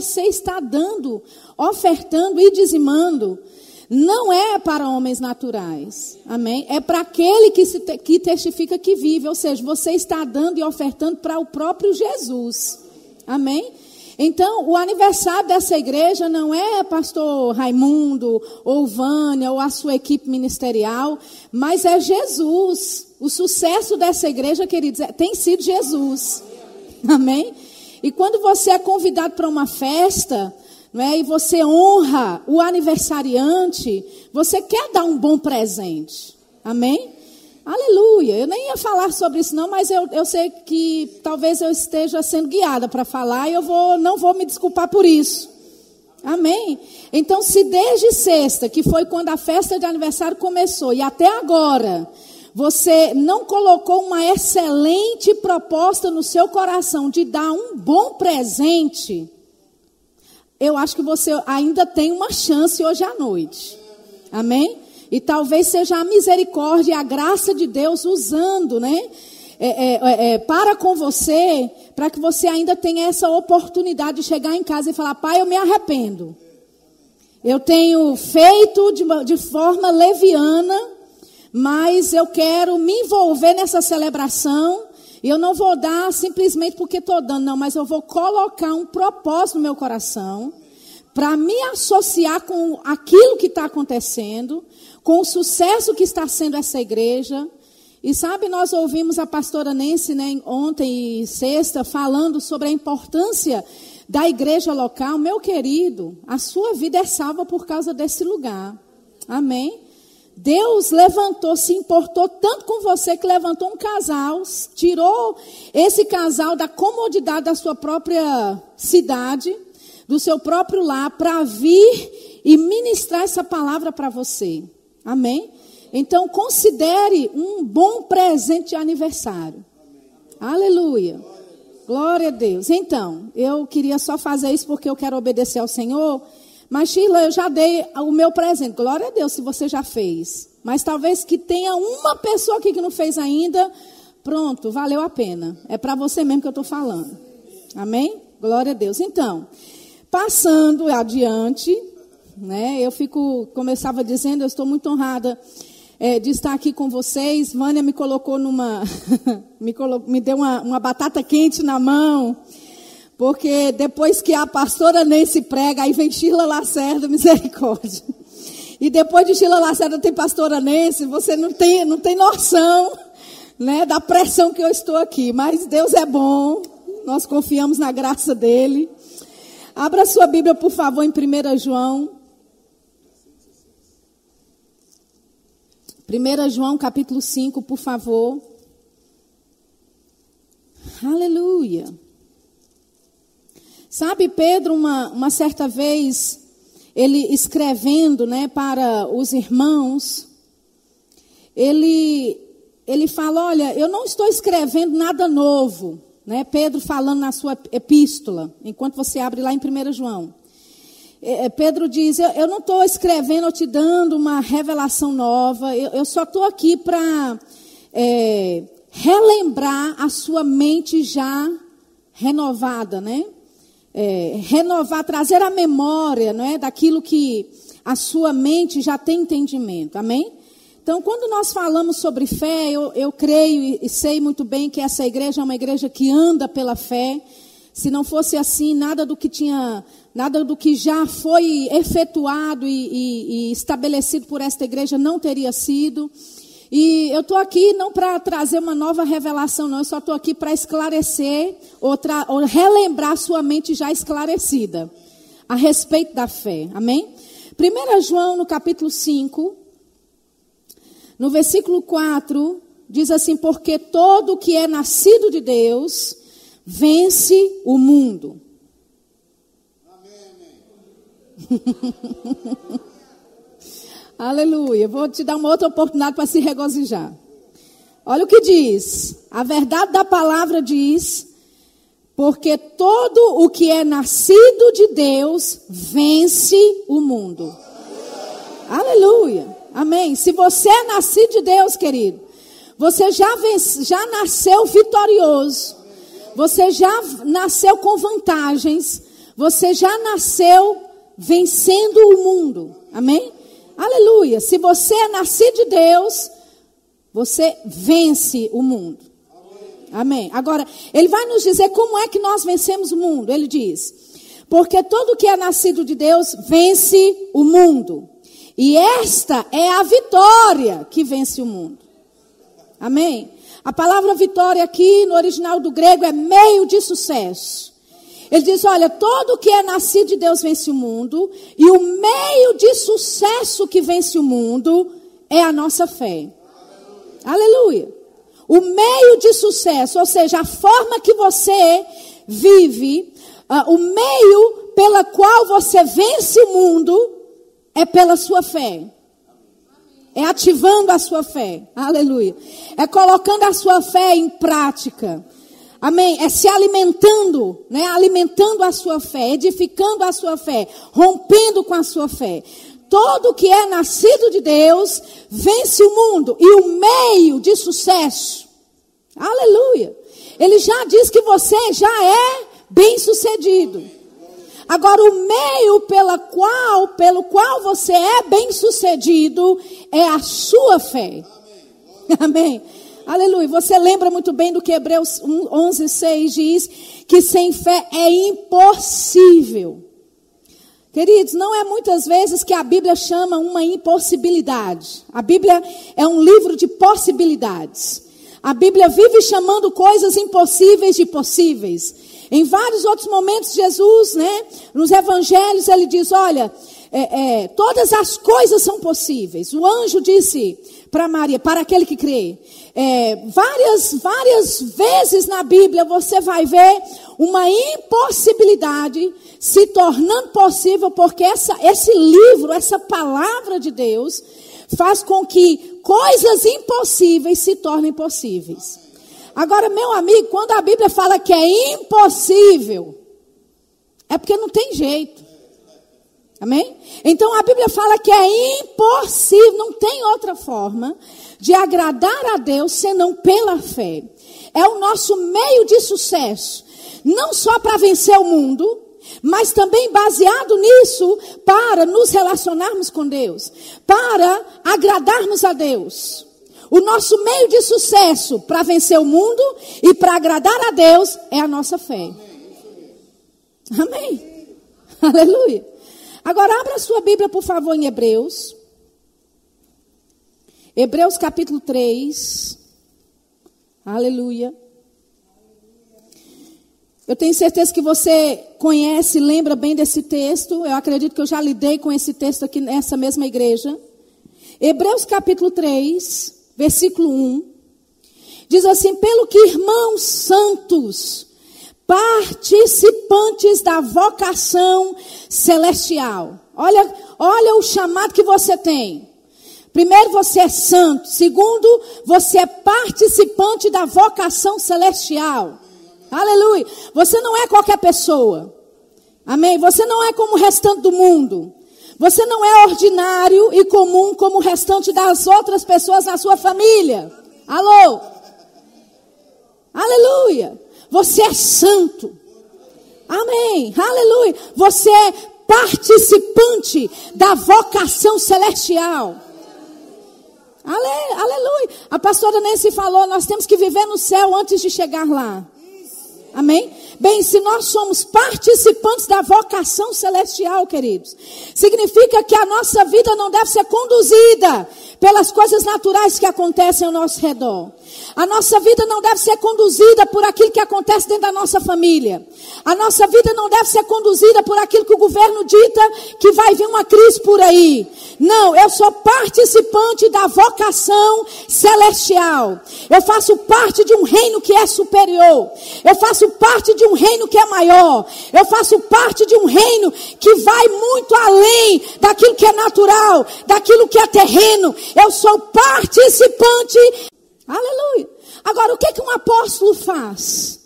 você está dando, ofertando e dizimando, não é para homens naturais. Amém? É para aquele que, se, que testifica que vive. Ou seja, você está dando e ofertando para o próprio Jesus. Amém? Então, o aniversário dessa igreja não é pastor Raimundo, ou Vânia, ou a sua equipe ministerial, mas é Jesus. O sucesso dessa igreja, queridos, é, tem sido Jesus. Amém? E quando você é convidado para uma festa, não é, e você honra o aniversariante, você quer dar um bom presente. Amém? Aleluia. Eu nem ia falar sobre isso não, mas eu, eu sei que talvez eu esteja sendo guiada para falar e eu vou, não vou me desculpar por isso. Amém? Então, se desde sexta, que foi quando a festa de aniversário começou, e até agora, você não colocou uma excelente proposta no seu coração de dar um bom presente, eu acho que você ainda tem uma chance hoje à noite. Amém? E talvez seja a misericórdia e a graça de Deus usando, né? É, é, é, é, para com você, para que você ainda tenha essa oportunidade de chegar em casa e falar: Pai, eu me arrependo. Eu tenho feito de, de forma leviana, mas eu quero me envolver nessa celebração. Eu não vou dar simplesmente porque estou dando, não, mas eu vou colocar um propósito no meu coração para me associar com aquilo que está acontecendo, com o sucesso que está sendo essa igreja. E sabe, nós ouvimos a pastora Nancy né, ontem e sexta falando sobre a importância da igreja local. Meu querido, a sua vida é salva por causa desse lugar. Amém? Deus levantou, se importou tanto com você que levantou um casal, tirou esse casal da comodidade da sua própria cidade, do seu próprio lar, para vir e ministrar essa palavra para você. Amém? Então, considere um bom presente de aniversário. Aleluia. Glória a Deus. Então, eu queria só fazer isso porque eu quero obedecer ao Senhor. Mas, Sheila, eu já dei o meu presente. Glória a Deus se você já fez. Mas talvez que tenha uma pessoa aqui que não fez ainda. Pronto, valeu a pena. É para você mesmo que eu estou falando. Amém? Glória a Deus. Então, passando adiante, né? Eu fico, como eu estava dizendo, eu estou muito honrada é, de estar aqui com vocês. Vânia me colocou numa, me, colo, me deu uma, uma batata quente na mão, porque depois que a pastora Nancy prega, aí vem Sheila Lacerda, misericórdia. E depois de Sheila Lacerda tem pastora Nancy, você não tem, não tem noção, né, da pressão que eu estou aqui. Mas Deus é bom, nós confiamos na graça dele. Abra sua Bíblia, por favor, em 1 João 1 João capítulo 5, por favor. Aleluia. Sabe, Pedro, uma, uma certa vez, ele escrevendo né, para os irmãos, ele, ele fala: Olha, eu não estou escrevendo nada novo. Né? Pedro falando na sua epístola, enquanto você abre lá em 1 João. É, é, Pedro diz: Eu, eu não estou escrevendo ou te dando uma revelação nova, eu, eu só estou aqui para é, relembrar a sua mente já renovada, né? É, renovar, trazer a memória não é, daquilo que a sua mente já tem entendimento, amém? Então, quando nós falamos sobre fé, eu, eu creio e sei muito bem que essa igreja é uma igreja que anda pela fé. Se não fosse assim, nada do que tinha Nada do que já foi efetuado e, e, e estabelecido por esta igreja não teria sido. E eu estou aqui não para trazer uma nova revelação, não. Eu só estou aqui para esclarecer ou, ou relembrar sua mente já esclarecida a respeito da fé. Amém? 1 João, no capítulo 5, no versículo 4, diz assim: Porque todo que é nascido de Deus vence o mundo. Aleluia. Vou te dar uma outra oportunidade para se regozijar. Olha o que diz. A verdade da palavra diz: porque todo o que é nascido de Deus vence o mundo. Aleluia. Amém. Se você é nascido de Deus, querido, você já, vence, já nasceu vitorioso. Você já nasceu com vantagens. você já nasceu vencendo o mundo. Amém? Aleluia. Se você é nascido de Deus, você vence o mundo. Amém. Agora, ele vai nos dizer como é que nós vencemos o mundo. Ele diz: Porque todo que é nascido de Deus vence o mundo. E esta é a vitória que vence o mundo. Amém? A palavra vitória aqui no original do grego é meio de sucesso. Ele diz: olha, todo que é nascido de Deus vence o mundo, e o meio de sucesso que vence o mundo é a nossa fé. Aleluia. O meio de sucesso, ou seja, a forma que você vive, uh, o meio pela qual você vence o mundo é pela sua fé. É ativando a sua fé. Aleluia. É colocando a sua fé em prática. Amém? É se alimentando, né? Alimentando a sua fé, edificando a sua fé, rompendo com a sua fé. Todo que é nascido de Deus vence o mundo e o meio de sucesso. Aleluia. Ele já diz que você já é bem-sucedido. Agora o meio pela qual, pelo qual você é bem-sucedido é a sua fé. Amém. Amém. Aleluia. Você lembra muito bem do que Hebreus 11, 6 diz: que sem fé é impossível. Queridos, não é muitas vezes que a Bíblia chama uma impossibilidade. A Bíblia é um livro de possibilidades. A Bíblia vive chamando coisas impossíveis de possíveis. Em vários outros momentos, Jesus, né, nos evangelhos, ele diz: Olha, é, é, todas as coisas são possíveis. O anjo disse para Maria, para aquele que crê. É, várias, várias vezes na Bíblia você vai ver uma impossibilidade se tornando possível, porque essa, esse livro, essa palavra de Deus, faz com que coisas impossíveis se tornem possíveis. Agora, meu amigo, quando a Bíblia fala que é impossível, é porque não tem jeito. Amém? Então a Bíblia fala que é impossível, não tem outra forma de agradar a Deus senão pela fé. É o nosso meio de sucesso, não só para vencer o mundo, mas também baseado nisso para nos relacionarmos com Deus, para agradarmos a Deus. O nosso meio de sucesso para vencer o mundo e para agradar a Deus é a nossa fé. Amém. Aleluia. Agora abra sua Bíblia, por favor, em Hebreus. Hebreus capítulo 3. Aleluia. Eu tenho certeza que você conhece, lembra bem desse texto. Eu acredito que eu já lidei com esse texto aqui nessa mesma igreja. Hebreus capítulo 3, versículo 1. Diz assim: Pelo que irmãos santos, participantes da vocação celestial. Olha, olha o chamado que você tem. Primeiro, você é santo. Segundo, você é participante da vocação celestial. Aleluia. Você não é qualquer pessoa. Amém? Você não é como o restante do mundo. Você não é ordinário e comum como o restante das outras pessoas na sua família. Alô? Aleluia. Você é santo. Amém. Aleluia. Você é participante da vocação celestial. Ale, aleluia. A pastora Nancy falou: nós temos que viver no céu antes de chegar lá. Amém? Bem, se nós somos participantes da vocação celestial, queridos, significa que a nossa vida não deve ser conduzida pelas coisas naturais que acontecem ao nosso redor. A nossa vida não deve ser conduzida por aquilo que acontece dentro da nossa família. A nossa vida não deve ser conduzida por aquilo que o governo dita que vai vir uma crise por aí. Não, eu sou participante da vocação celestial. Eu faço parte de um reino que é superior. Eu faço parte de um reino que é maior. Eu faço parte de um reino que vai muito além daquilo que é natural, daquilo que é terreno. Eu sou participante Aleluia. Agora, o que, que um apóstolo faz?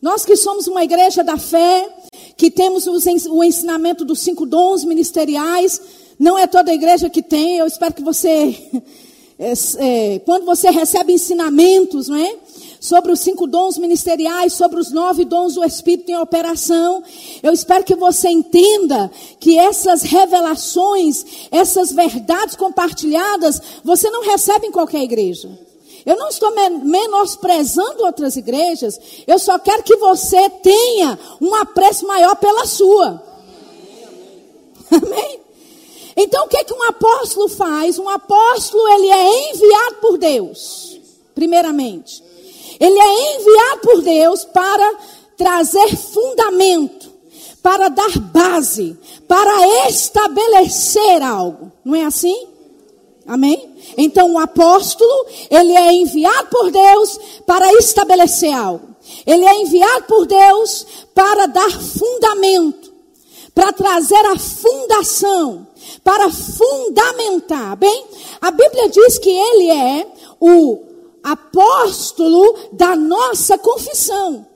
Nós que somos uma igreja da fé, que temos o ensinamento dos cinco dons ministeriais, não é toda igreja que tem, eu espero que você, é, é, quando você recebe ensinamentos, não é? sobre os cinco dons ministeriais, sobre os nove dons do Espírito em operação. Eu espero que você entenda que essas revelações, essas verdades compartilhadas, você não recebe em qualquer igreja. Eu não estou menosprezando outras igrejas, eu só quero que você tenha um apreço maior pela sua. Amém? Então o que, que um apóstolo faz? Um apóstolo ele é enviado por Deus, primeiramente. Ele é enviado por Deus para trazer fundamento, para dar base, para estabelecer algo. Não é assim? Amém? Então o apóstolo, ele é enviado por Deus para estabelecer algo. Ele é enviado por Deus para dar fundamento, para trazer a fundação, para fundamentar. Bem, a Bíblia diz que ele é o apóstolo da nossa confissão.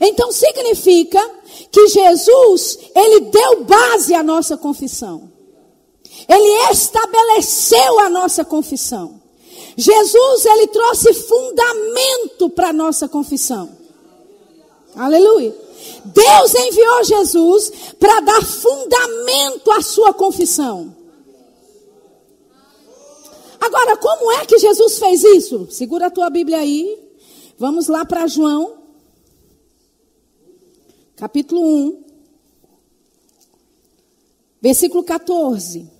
Então significa que Jesus, ele deu base à nossa confissão. Ele estabeleceu a nossa confissão. Jesus, ele trouxe fundamento para a nossa confissão. Aleluia. Deus enviou Jesus para dar fundamento à sua confissão. Agora, como é que Jesus fez isso? Segura a tua Bíblia aí. Vamos lá para João, capítulo 1, versículo 14.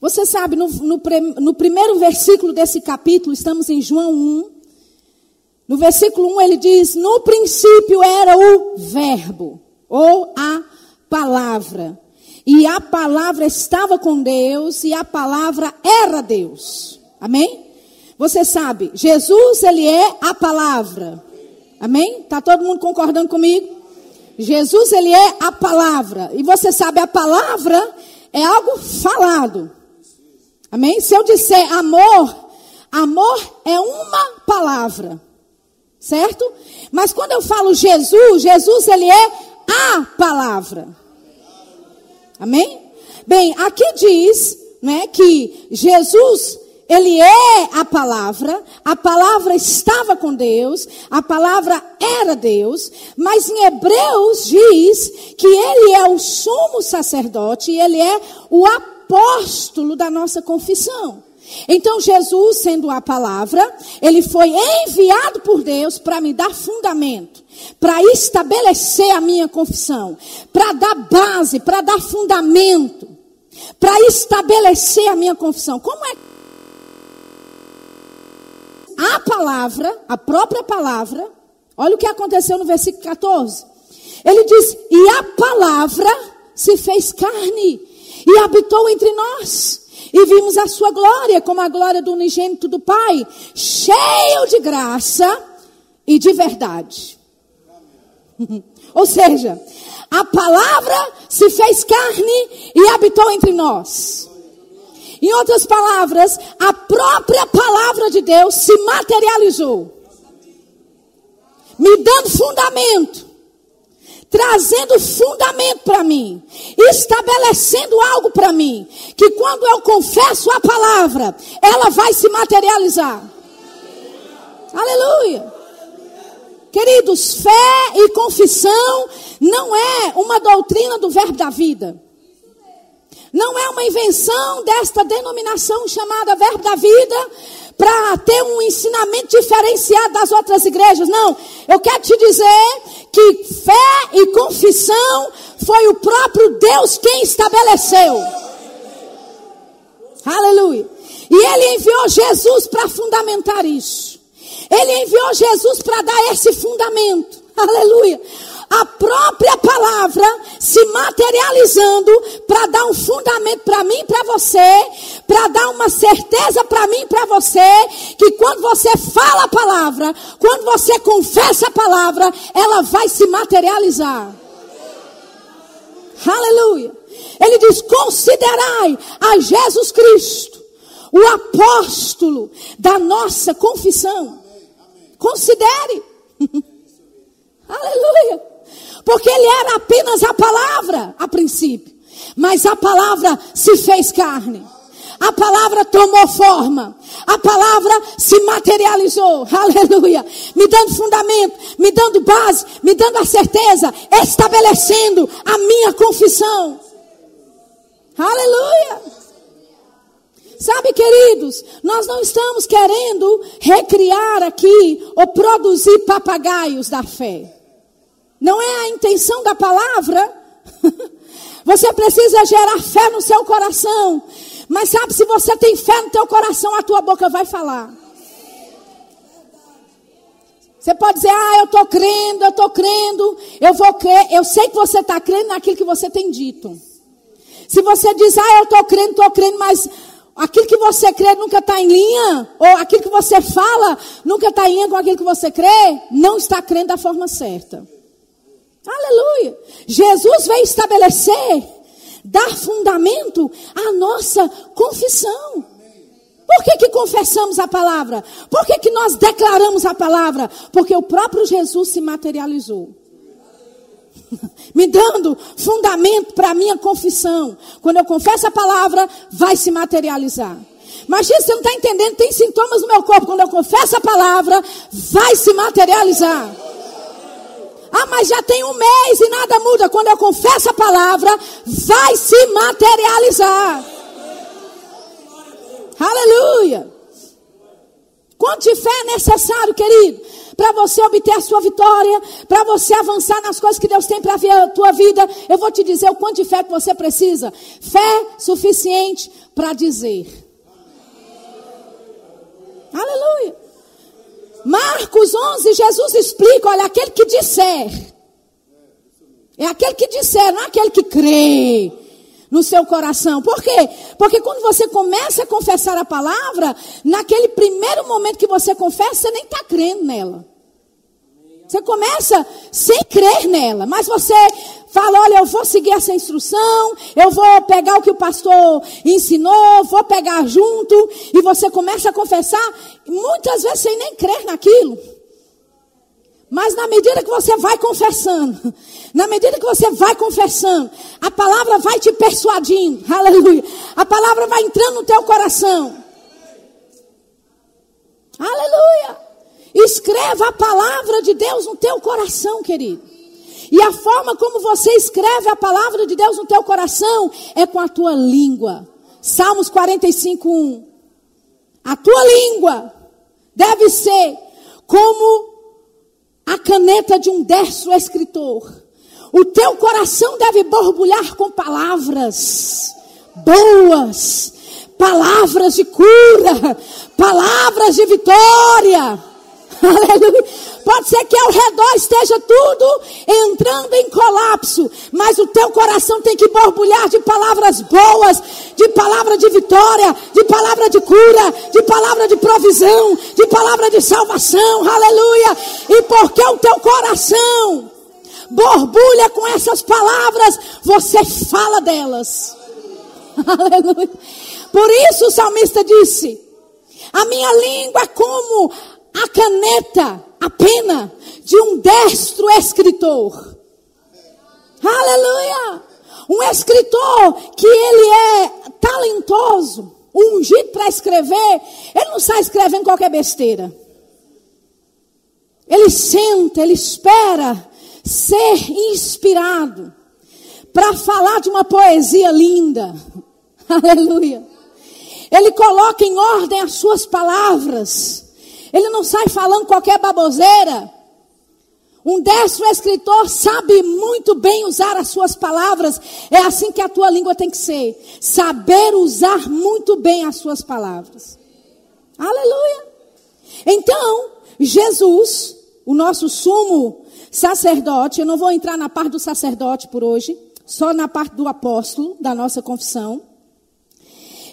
Você sabe, no, no, no, primeiro versículo desse capítulo, estamos em João 1. No versículo 1 ele diz: No princípio era o Verbo, ou a palavra. E a palavra estava com Deus e a palavra era Deus. Amém? Você sabe, Jesus, ele é a palavra. Amém? Tá todo mundo concordando comigo? Jesus, ele é a palavra. E você sabe, a palavra é algo falado. Amém? Se eu disser amor, amor é uma palavra. Certo? Mas quando eu falo Jesus, Jesus, ele é a palavra. Amém? Bem, aqui diz, né, que Jesus ele é a palavra, a palavra estava com Deus, a palavra era Deus, mas em Hebreus diz que ele é o sumo sacerdote e ele é o apóstolo da nossa confissão. Então Jesus, sendo a palavra, ele foi enviado por Deus para me dar fundamento, para estabelecer a minha confissão, para dar base, para dar fundamento, para estabelecer a minha confissão. Como é a palavra, a própria palavra, olha o que aconteceu no versículo 14. Ele diz: "E a palavra se fez carne e habitou entre nós." E vimos a sua glória, como a glória do unigênito do Pai, cheio de graça e de verdade. Ou seja, a palavra se fez carne e habitou entre nós. Em outras palavras, a própria palavra de Deus se materializou, me dando fundamento trazendo fundamento para mim, estabelecendo algo para mim, que quando eu confesso a palavra, ela vai se materializar. Aleluia. Queridos, fé e confissão não é uma doutrina do verbo da vida. Não é uma invenção desta denominação chamada verbo da vida, para ter um ensinamento diferenciado das outras igrejas. Não, eu quero te dizer que fé e confissão foi o próprio Deus quem estabeleceu. Aleluia. E ele enviou Jesus para fundamentar isso. Ele enviou Jesus para dar esse fundamento. Aleluia a própria palavra se materializando para dar um fundamento para mim e para você, para dar uma certeza para mim e para você, que quando você fala a palavra, quando você confessa a palavra, ela vai se materializar. Aleluia. Ele diz: considerai a Jesus Cristo, o apóstolo da nossa confissão. Considere. Aleluia. Porque ele era apenas a palavra a princípio. Mas a palavra se fez carne. a palavra tomou forma, a palavra se materializou, aleluia, me dando fundamento, me dando base, me dando a certeza, estabelecendo a minha confissão, aleluia. Sabe, queridos, nós não estamos querendo recriar aqui ou produzir papagaios da fé. Não é a intenção da palavra. Você precisa gerar fé no seu coração. Mas sabe, se você tem fé no teu coração, a tua boca vai falar. Você pode dizer, ah, eu estou crendo, eu estou crendo, eu vou crer. Eu sei que você está crendo naquilo que você tem dito. Se você diz, ah, eu estou crendo, estou crendo, mas aquilo que você crê nunca está em linha, ou aquilo que você fala nunca está em linha com aquilo que você crê, não está crendo da forma certa. Aleluia. Jesus veio estabelecer, dar fundamento à nossa confissão. Por que, que confessamos a palavra? Por que, que nós declaramos a palavra? Porque o próprio Jesus se materializou. Me dando fundamento para a minha confissão. Quando eu confesso a palavra, vai se materializar. Mas você não está entendendo, tem sintomas no meu corpo. Quando eu confesso a palavra, vai se materializar. Ah, mas já tem um mês e nada muda. Quando eu confesso a palavra, vai se materializar. Aleluia. Quanto de fé é necessário, querido, para você obter a sua vitória, para você avançar nas coisas que Deus tem para a tua vida. Eu vou te dizer o quanto de fé que você precisa. Fé suficiente para dizer. Aleluia. Marcos 11, Jesus explica: olha, aquele que disser. É aquele que disser, não é aquele que crê no seu coração. Por quê? Porque quando você começa a confessar a palavra, naquele primeiro momento que você confessa, você nem está crendo nela. Você começa sem crer nela, mas você fala: olha, eu vou seguir essa instrução, eu vou pegar o que o pastor ensinou, vou pegar junto, e você começa a confessar, muitas vezes sem nem crer naquilo. Mas na medida que você vai confessando, na medida que você vai confessando, a palavra vai te persuadindo, aleluia. A palavra vai entrando no teu coração, aleluia. Escreva a palavra de Deus no teu coração, querido. E a forma como você escreve a palavra de Deus no teu coração é com a tua língua. Salmos 45, 1. A tua língua deve ser como a caneta de um destro escritor. O teu coração deve borbulhar com palavras boas, palavras de cura, palavras de vitória. Aleluia. Pode ser que ao redor esteja tudo entrando em colapso, mas o teu coração tem que borbulhar de palavras boas, de palavra de vitória, de palavra de cura, de palavra de provisão, de palavra de salvação. Aleluia. E porque o teu coração borbulha com essas palavras, você fala delas. Aleluia. Por isso o salmista disse: A minha língua é como a caneta, a pena de um destro escritor. Aleluia! Um escritor que ele é talentoso, ungido para escrever, ele não sai escrevendo qualquer besteira. Ele senta, ele espera ser inspirado para falar de uma poesia linda. Aleluia. Ele coloca em ordem as suas palavras. Ele não sai falando qualquer baboseira. Um destro escritor sabe muito bem usar as suas palavras. É assim que a tua língua tem que ser. Saber usar muito bem as suas palavras. Aleluia. Então, Jesus, o nosso sumo sacerdote, eu não vou entrar na parte do sacerdote por hoje, só na parte do apóstolo da nossa confissão.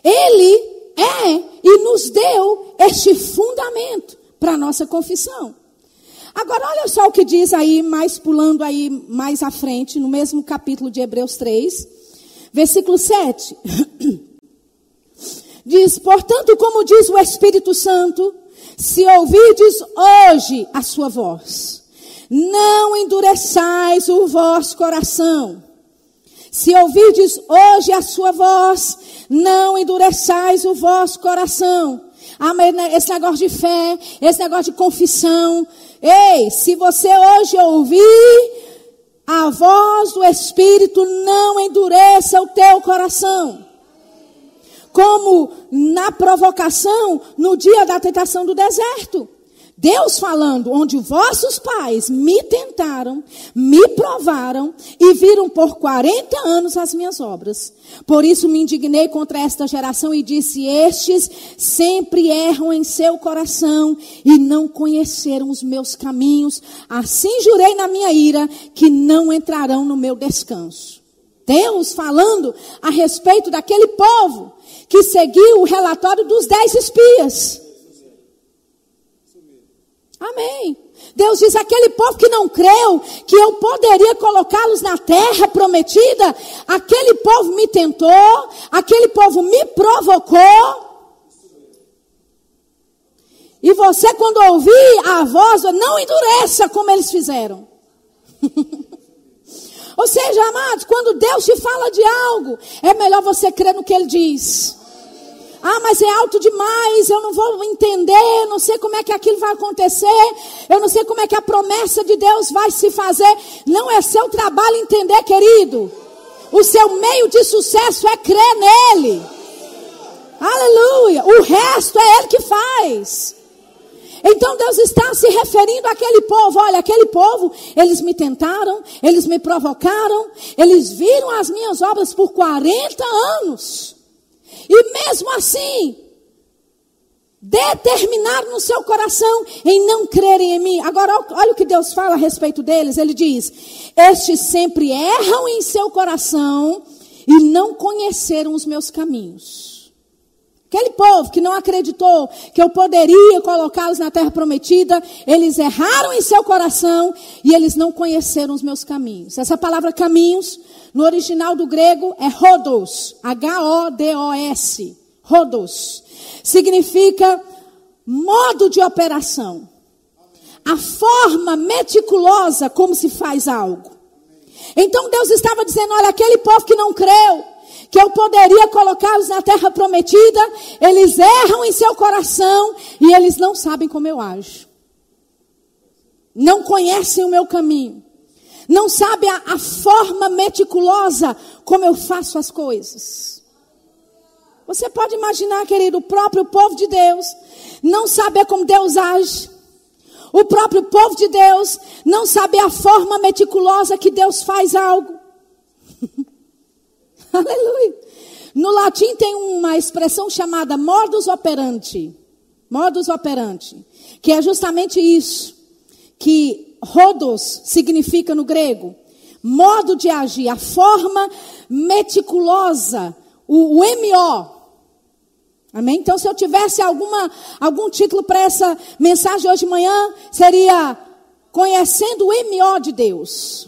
Ele é e nos deu este fundamento para a nossa confissão. Agora, olha só o que diz aí, mais pulando aí mais à frente, no mesmo capítulo de Hebreus 3, versículo 7. Diz: Portanto, como diz o Espírito Santo, se ouvides hoje a sua voz, não endureçais o vosso coração Se ouvirdes hoje a sua voz, não endureçais o vosso coração. Né, esse negócio de fé, esse negócio de confissão. Ei, se você hoje ouvir a voz do Espírito, não endureça o teu coração. Como na provocação no dia da tentação do deserto. Deus falando, onde vossos pais me tentaram, me provaram e viram por 40 anos as minhas obras. Por isso me indignei contra esta geração e disse: Estes sempre erram em seu coração e não conheceram os meus caminhos. Assim jurei na minha ira que não entrarão no meu descanso. Deus falando a respeito daquele povo que seguiu o relatório dos dez espias. Amém. Deus diz: aquele povo que não creu que eu poderia colocá-los na terra prometida, aquele povo me tentou, aquele povo me provocou. E você, quando ouvir a voz, não endureça como eles fizeram. Ou seja, amados, quando Deus te fala de algo, é melhor você crer no que Ele diz. Ah, mas é alto demais, eu não vou entender, não sei como é que aquilo vai acontecer, eu não sei como é que a promessa de Deus vai se fazer. Não é seu trabalho entender, querido. O seu meio de sucesso é crer nele. Aleluia. O resto é ele que faz. Então Deus está se referindo àquele povo. Olha, aquele povo, eles me tentaram, eles me provocaram, eles viram as minhas obras por 40 anos. E mesmo assim, determinaram no seu coração em não crerem em mim. Agora, olha o que Deus fala a respeito deles. Ele diz: Estes sempre erram em seu coração e não conheceram os meus caminhos. Aquele povo que não acreditou que eu poderia colocá-los na terra prometida, eles erraram em seu coração e eles não conheceram os meus caminhos. Essa palavra caminhos no original do grego é rodos, H-O-D-O-S, rodos. Significa modo de operação. A forma meticulosa como se faz algo. Então Deus estava dizendo: olha, aquele povo que não creu, que eu poderia colocá-los na terra prometida, eles erram em seu coração e eles não sabem como eu ajo. Não conhecem o meu caminho não sabe a, a forma meticulosa como eu faço as coisas. Você pode imaginar, querido, o próprio povo de Deus não saber como Deus age. O próprio povo de Deus não sabe a forma meticulosa que Deus faz algo. Aleluia. No latim tem uma expressão chamada modus operandi. Modus operandi. Que é justamente isso. Que Rodos significa no grego modo de agir, a forma meticulosa, o, o MO. Amém? Então, se eu tivesse alguma, algum título para essa mensagem hoje de manhã, seria Conhecendo o MO de Deus.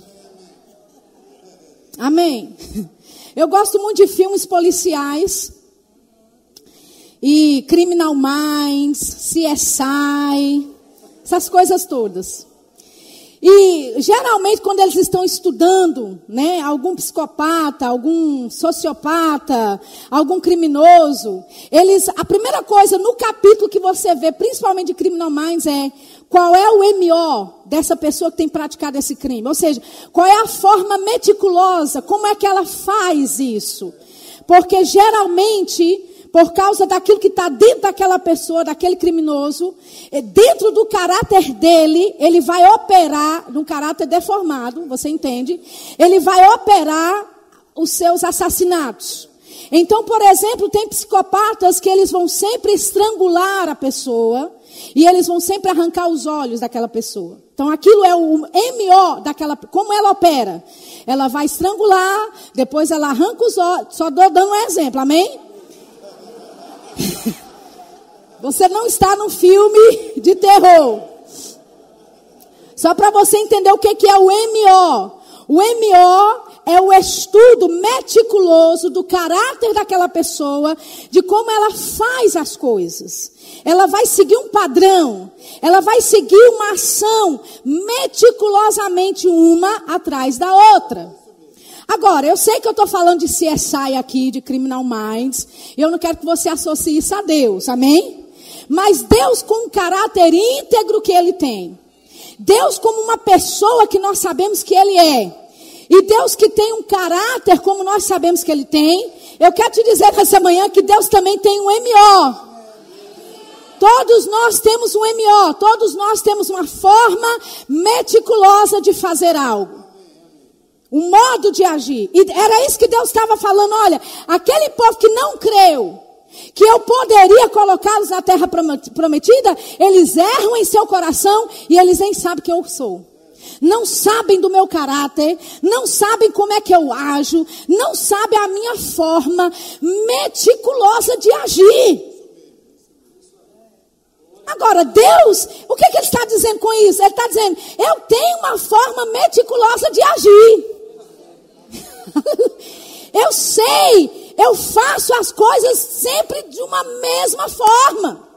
Amém? Eu gosto muito de filmes policiais. E Criminal Minds, CSI, essas coisas todas. E geralmente quando eles estão estudando, né, algum psicopata, algum sociopata, algum criminoso, eles a primeira coisa no capítulo que você vê, principalmente de Criminal Minds, é qual é o MO dessa pessoa que tem praticado esse crime? Ou seja, qual é a forma meticulosa, como é que ela faz isso? Porque geralmente por causa daquilo que está dentro daquela pessoa, daquele criminoso, dentro do caráter dele, ele vai operar, num caráter deformado, você entende? Ele vai operar os seus assassinatos. Então, por exemplo, tem psicopatas que eles vão sempre estrangular a pessoa e eles vão sempre arrancar os olhos daquela pessoa. Então, aquilo é o MO daquela. Como ela opera? Ela vai estrangular, depois ela arranca os olhos. Só dando um exemplo, amém? Você não está num filme de terror. Só para você entender o que, que é o MO. O MO é o estudo meticuloso do caráter daquela pessoa, de como ela faz as coisas. Ela vai seguir um padrão, ela vai seguir uma ação meticulosamente uma atrás da outra. Agora, eu sei que eu estou falando de CSI aqui, de Criminal Minds. Eu não quero que você associe isso a Deus, amém? Mas Deus com o caráter íntegro que Ele tem. Deus como uma pessoa que nós sabemos que Ele é. E Deus que tem um caráter como nós sabemos que Ele tem. Eu quero te dizer nessa manhã que Deus também tem um MO. Todos nós temos um MO, todos nós temos uma forma meticulosa de fazer algo. Um modo de agir. E era isso que Deus estava falando. Olha, aquele povo que não creu, que eu poderia colocá-los na terra prometida, eles erram em seu coração e eles nem sabem quem eu sou. Não sabem do meu caráter, não sabem como é que eu ajo, não sabem a minha forma meticulosa de agir. Agora, Deus, o que, que Ele está dizendo com isso? Ele está dizendo, eu tenho uma forma meticulosa de agir. eu sei, eu faço as coisas sempre de uma mesma forma.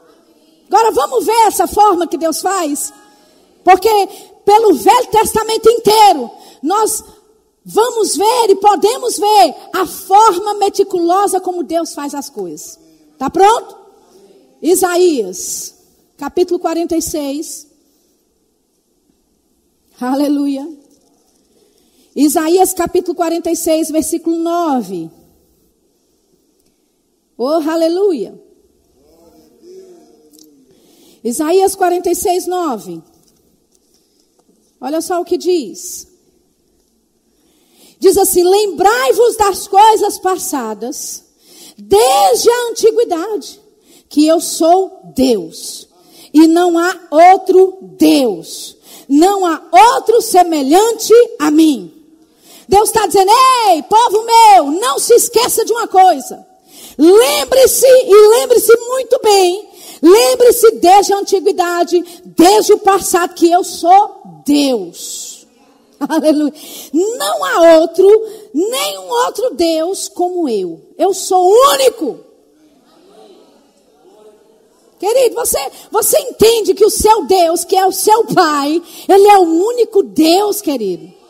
Agora, vamos ver essa forma que Deus faz? Porque pelo Velho Testamento inteiro, nós vamos ver e podemos ver a forma meticulosa como Deus faz as coisas. Tá pronto? Isaías capítulo 46. Aleluia. Isaías capítulo 46, versículo 9. Oh, aleluia. Isaías 46, 9. Olha só o que diz. Diz assim: Lembrai-vos das coisas passadas, desde a antiguidade, que eu sou Deus e não há outro Deus. Não há outro semelhante a mim. Deus está dizendo: ei, povo meu, não se esqueça de uma coisa. Lembre-se e lembre-se muito bem. Lembre-se desde a antiguidade, desde o passado, que eu sou Deus. Aleluia. Não há outro, nenhum outro Deus como eu. Eu sou único. Querido, você, você entende que o seu Deus, que é o seu Pai, Ele é o único Deus, querido.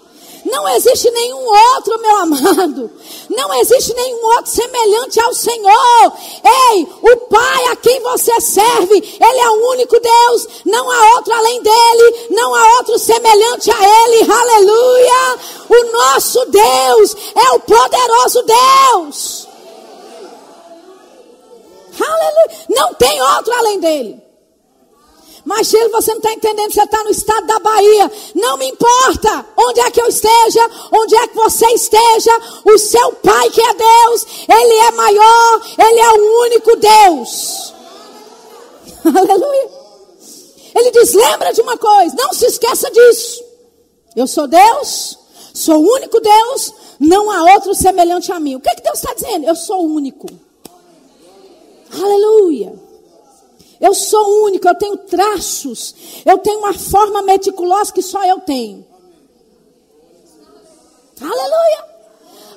Não existe nenhum outro, meu amado. Não existe nenhum outro semelhante ao Senhor. Ei, o Pai a quem você serve, Ele é o único Deus. Não há outro além dele. Não há outro semelhante a Ele. Aleluia. O nosso Deus é o poderoso Deus. Aleluia. Não tem outro além dele. Sheila, você não está entendendo, você está no estado da Bahia. Não me importa onde é que eu esteja, onde é que você esteja. O seu Pai, que é Deus, Ele é maior, Ele é o único Deus. Aleluia. Ele diz: lembra de uma coisa, não se esqueça disso. Eu sou Deus, sou o único Deus, não há outro semelhante a mim. O que, é que Deus está dizendo? Eu sou único. Aleluia. Eu sou único, eu tenho traços, eu tenho uma forma meticulosa que só eu tenho. Aleluia.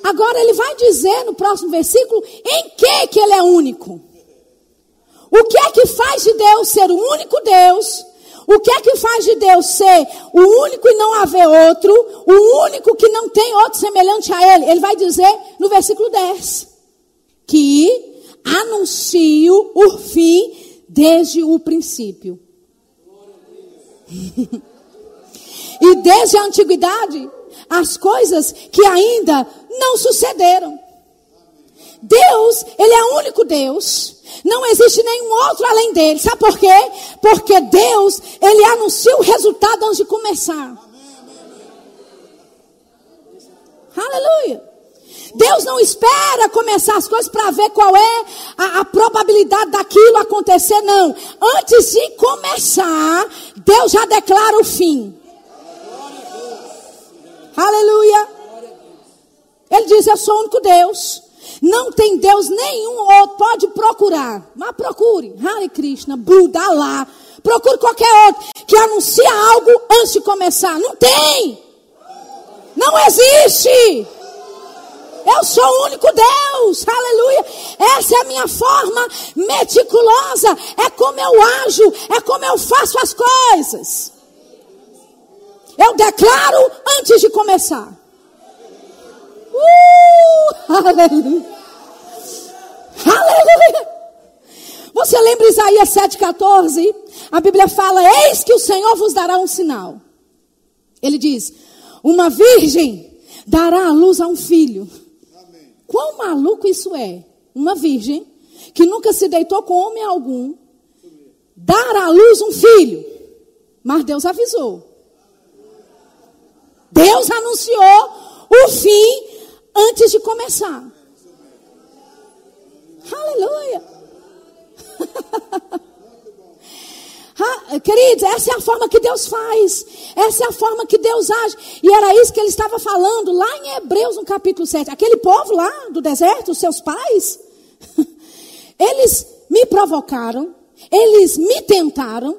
Agora ele vai dizer no próximo versículo em que que ele é único. O que é que faz de Deus ser o único Deus? O que é que faz de Deus ser o único e não haver outro? O único que não tem outro semelhante a ele? Ele vai dizer no versículo 10 que anuncio o fim desde o princípio. e desde a antiguidade, as coisas que ainda não sucederam. Deus, Ele é o único Deus. Não existe nenhum outro além dele. Sabe por quê? Porque Deus, Ele anuncia o resultado antes de começar. Aleluia. Deus não espera começar as coisas para ver qual é a, a, probabilidade daquilo acontecer, não. Antes de começar, Deus já declara o fim. Aleluia. Ele diz: Eu sou o único Deus. Não tem Deus nenhum outro. Pode procurar. Mas procure. Hare Krishna, Buda, lá. Procure qualquer outro que anuncia algo antes de começar. Não tem. Não existe. Eu sou o único Deus, aleluia. Essa é a minha forma meticulosa. É como eu ajo, é como eu faço as coisas. Eu declaro antes de começar. Uh, aleluia. Aleluia. Você lembra Isaías 7,14? A Bíblia fala: Eis que o Senhor vos dará um sinal. Ele diz: Uma virgem dará a luz a um filho. Quão maluco isso é? Uma virgem que nunca se deitou com homem algum, dar à luz um filho. Mas Deus avisou. Deus anunciou o fim antes de começar. Aleluia. Queridos, essa é a forma que Deus faz. Essa é a forma que Deus age. E era isso que ele estava falando lá em Hebreus, no capítulo 7. Aquele povo lá do deserto, os seus pais, eles me provocaram, eles me tentaram,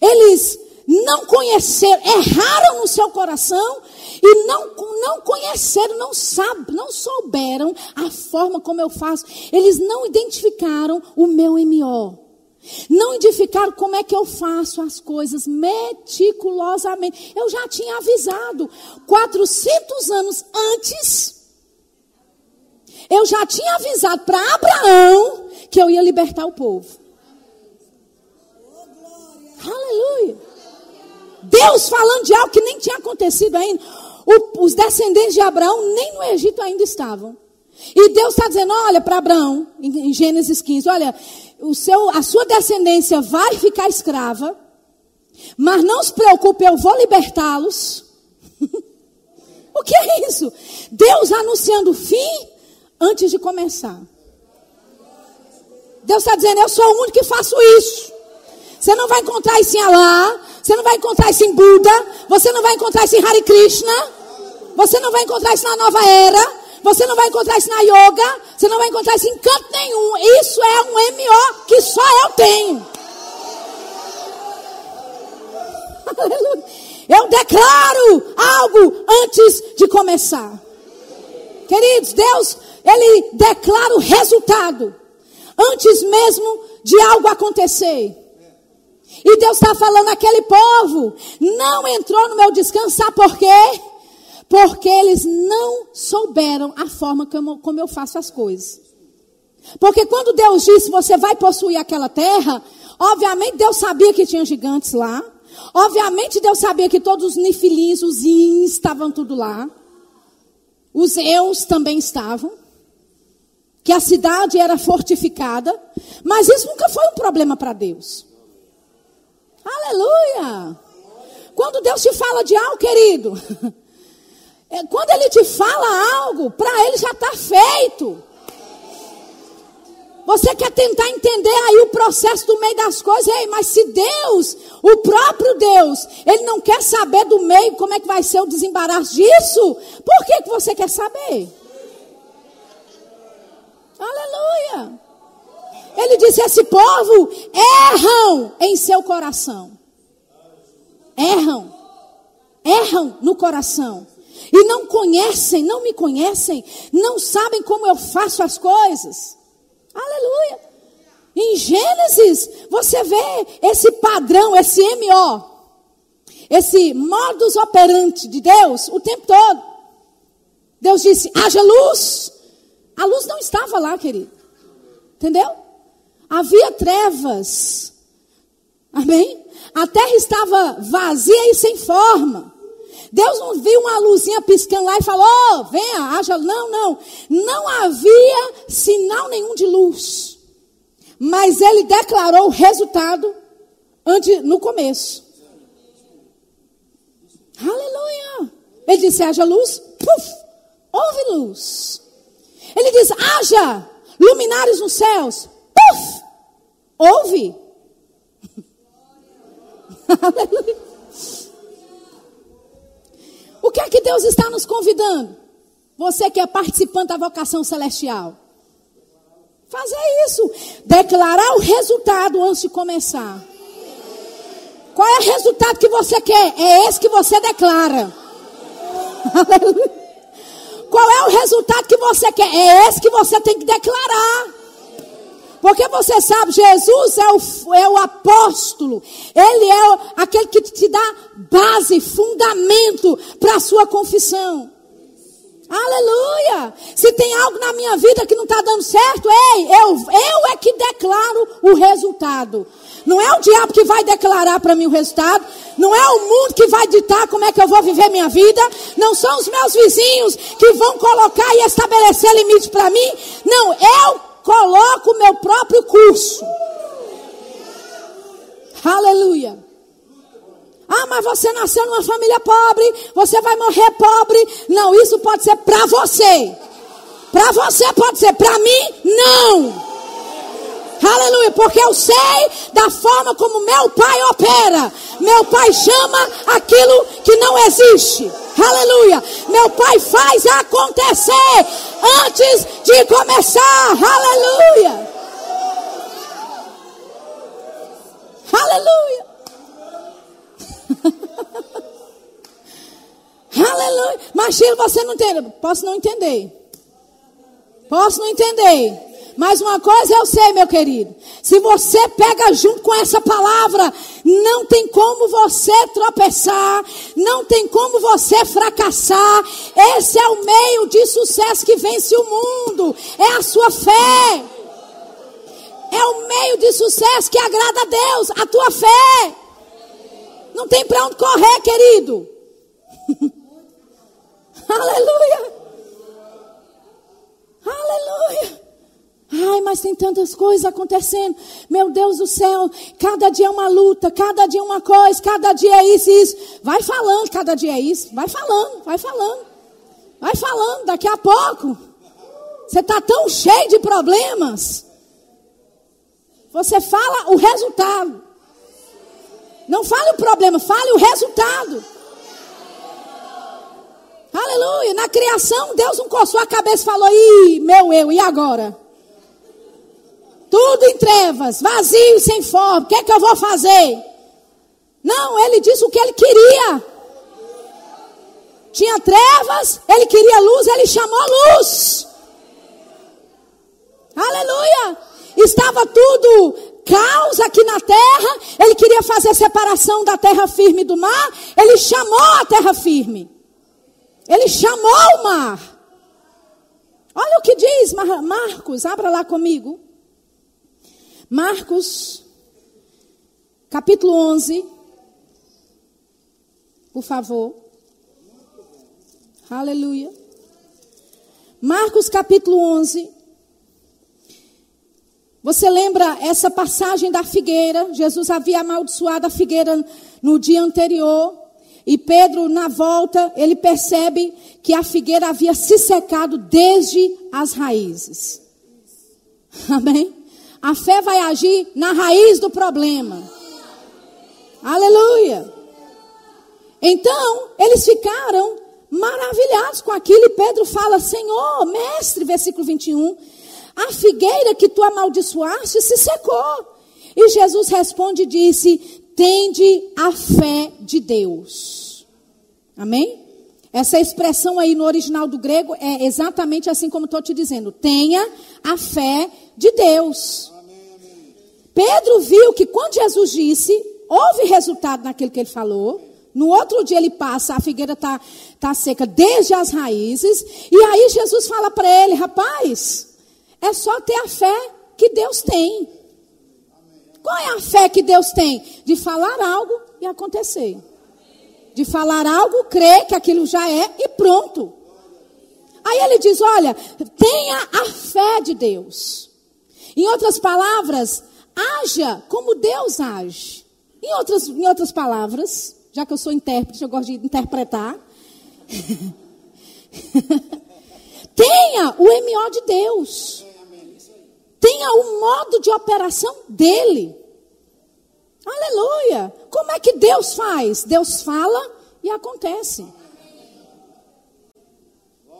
eles não conheceram, erraram no seu coração e não, não conheceram, não sabem, não souberam a forma como eu faço. Eles não identificaram o meu MO. Não identificaram como é que eu faço as coisas meticulosamente. Eu já tinha avisado 400 anos antes. Eu já tinha avisado para Abraão que eu ia libertar o povo. Aleluia. Deus falando de algo que nem tinha acontecido ainda. O, os descendentes de Abraão nem no Egito ainda estavam. E Deus está dizendo: olha para Abraão, em, em Gênesis 15: olha, o seu, a sua descendência vai ficar escrava, mas não se preocupe, eu vou libertá-los. o que é isso? Deus anunciando o fim antes de começar. Deus está dizendo: eu sou o único que faço isso. Você não vai encontrar isso em Alá, você não vai encontrar isso em Buda, você não vai encontrar isso em Hare Krishna, você não vai encontrar isso na nova era, você não vai encontrar isso na yoga, você não vai encontrar isso em canto nenhum. Isso é um MO que só eu tenho. Eu declaro algo antes de começar. Queridos, Deus, Ele declara o resultado antes mesmo de algo acontecer. E Deus está falando, aquele povo não entrou no meu descanso, sabe por quê? Porque eles não souberam a forma como, como eu faço as coisas. Porque quando Deus disse, você vai possuir aquela terra, obviamente Deus sabia que tinha gigantes lá. Obviamente Deus sabia que todos os nifilins, os ins, estavam tudo lá. Os eus também estavam. Que a cidade era fortificada. Mas isso nunca foi um problema para Deus. Aleluia! Quando Deus te fala de algo, querido, quando Ele te fala algo, para Ele já está feito. Você quer tentar entender aí o processo do meio das coisas, Ei, mas se Deus, o próprio Deus, Ele não quer saber do meio como é que vai ser o desembaraço disso, por que, que você quer saber? Aleluia! Ele disse: Esse povo erram em seu coração. Erram. Erram no coração. E não conhecem, não me conhecem, não sabem como eu faço as coisas. Aleluia. Em Gênesis, você vê esse padrão, esse MO, esse modus operandi de Deus o tempo todo. Deus disse: haja luz. A luz não estava lá, querido. Entendeu? Havia trevas. Amém? A terra estava vazia e sem forma. Deus não viu uma luzinha piscando lá e falou: oh, venha, haja. Não, não. Não havia sinal nenhum de luz. Mas ele declarou o resultado antes, no começo. Aleluia. Ele disse: haja luz. Puf, houve luz. Ele diz: haja luminares nos céus. Puf, Ouve. o que é que Deus está nos convidando? Você que é participante da vocação celestial. Fazer isso. Declarar o resultado antes de começar. Qual é o resultado que você quer? É esse que você declara. Qual é o resultado que você quer? É esse que você tem que declarar. Porque você sabe, Jesus é o, é o apóstolo. Ele é aquele que te dá base, fundamento para a sua confissão. Aleluia! Se tem algo na minha vida que não está dando certo, ei, eu, eu é que declaro o resultado. Não é o diabo que vai declarar para mim o resultado. Não é o mundo que vai ditar como é que eu vou viver minha vida. Não são os meus vizinhos que vão colocar e estabelecer limites para mim. Não, eu coloco o meu próprio curso. Aleluia. Ah, mas você nasceu numa família pobre, você vai morrer pobre. Não, isso pode ser para você. Para você pode ser, para mim, não. Aleluia, porque eu sei da forma como meu pai opera. Meu pai chama aquilo que não existe. Aleluia. Meu pai faz acontecer antes de começar. Aleluia. Aleluia. Aleluia. Mas, Chilo, você não entende. Posso não entender. Posso não entender. Mas uma coisa eu sei, meu querido. Se você pega junto com essa palavra, não tem como você tropeçar, não tem como você fracassar. Esse é o meio de sucesso que vence o mundo. É a sua fé. É o meio de sucesso que agrada a Deus, a tua fé. Não tem para onde correr, querido. Aleluia. Aleluia. Ai, mas tem tantas coisas acontecendo. Meu Deus do céu, cada dia é uma luta, cada dia é uma coisa, cada dia é isso e isso. Vai falando, cada dia é isso. Vai falando, vai falando. Vai falando, daqui a pouco. Você está tão cheio de problemas. Você fala o resultado. Não fale o problema, fale o resultado. Aleluia. Na criação, Deus não coçou a cabeça e falou: Ih, meu eu, e agora? Tudo em trevas, vazio, sem forma. O que é que eu vou fazer? Não, ele disse o que ele queria. Tinha trevas, ele queria luz, ele chamou luz. Aleluia! Estava tudo caos aqui na terra, ele queria fazer separação da terra firme do mar, ele chamou a terra firme. Ele chamou o mar. Olha o que diz Marcos, abra lá comigo. Marcos, capítulo 11. Por favor. Aleluia. Marcos, capítulo 11. Você lembra essa passagem da figueira? Jesus havia amaldiçoado a figueira no dia anterior. E Pedro, na volta, ele percebe que a figueira havia se secado desde as raízes. Amém? A fé vai agir na raiz do problema. Aleluia. Então, eles ficaram maravilhados com aquilo. E Pedro fala: Senhor, mestre, versículo 21, a figueira que tu amaldiçoaste se secou. E Jesus responde e disse: Tende a fé de Deus. Amém? Essa expressão aí no original do grego é exatamente assim como estou te dizendo. Tenha a fé de Deus. Pedro viu que quando Jesus disse, houve resultado naquilo que ele falou. No outro dia ele passa, a figueira está tá seca desde as raízes. E aí Jesus fala para ele: rapaz, é só ter a fé que Deus tem. Qual é a fé que Deus tem? De falar algo e acontecer. De falar algo, crer que aquilo já é e pronto. Aí ele diz: olha, tenha a fé de Deus. Em outras palavras, Haja como Deus age. Em outras, em outras palavras, já que eu sou intérprete, eu gosto de interpretar. Tenha o MO de Deus. Tenha o modo de operação dele. Aleluia. Como é que Deus faz? Deus fala e acontece.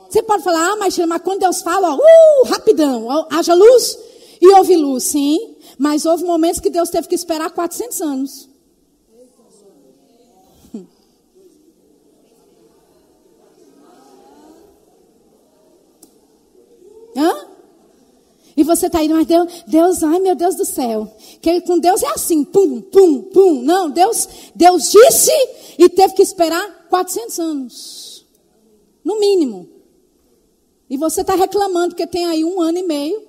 Você pode falar, ah, mas, mas quando Deus fala, uh, rapidão, haja luz e houve luz, sim. Mas houve momentos que Deus teve que esperar 400 anos. Hã? E você está indo, mas Deus, Deus, ai meu Deus do céu. Que com Deus é assim, pum, pum, pum. Não, Deus, Deus disse e teve que esperar 400 anos. No mínimo. E você está reclamando que tem aí um ano e meio.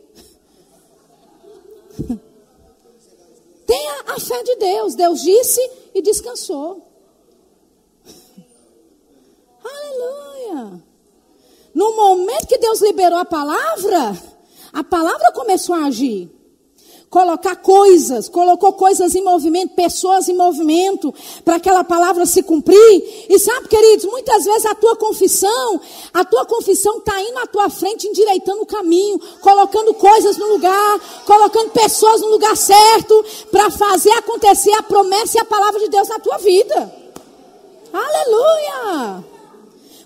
Tenha a fé de Deus. Deus disse e descansou. Aleluia. No momento que Deus liberou a palavra, a palavra começou a agir colocar coisas, colocou coisas em movimento, pessoas em movimento, para aquela palavra se cumprir. E sabe, queridos, muitas vezes a tua confissão, a tua confissão está indo à tua frente, endireitando o caminho, colocando coisas no lugar, colocando pessoas no lugar certo, para fazer acontecer a promessa e a palavra de Deus na tua vida. Aleluia!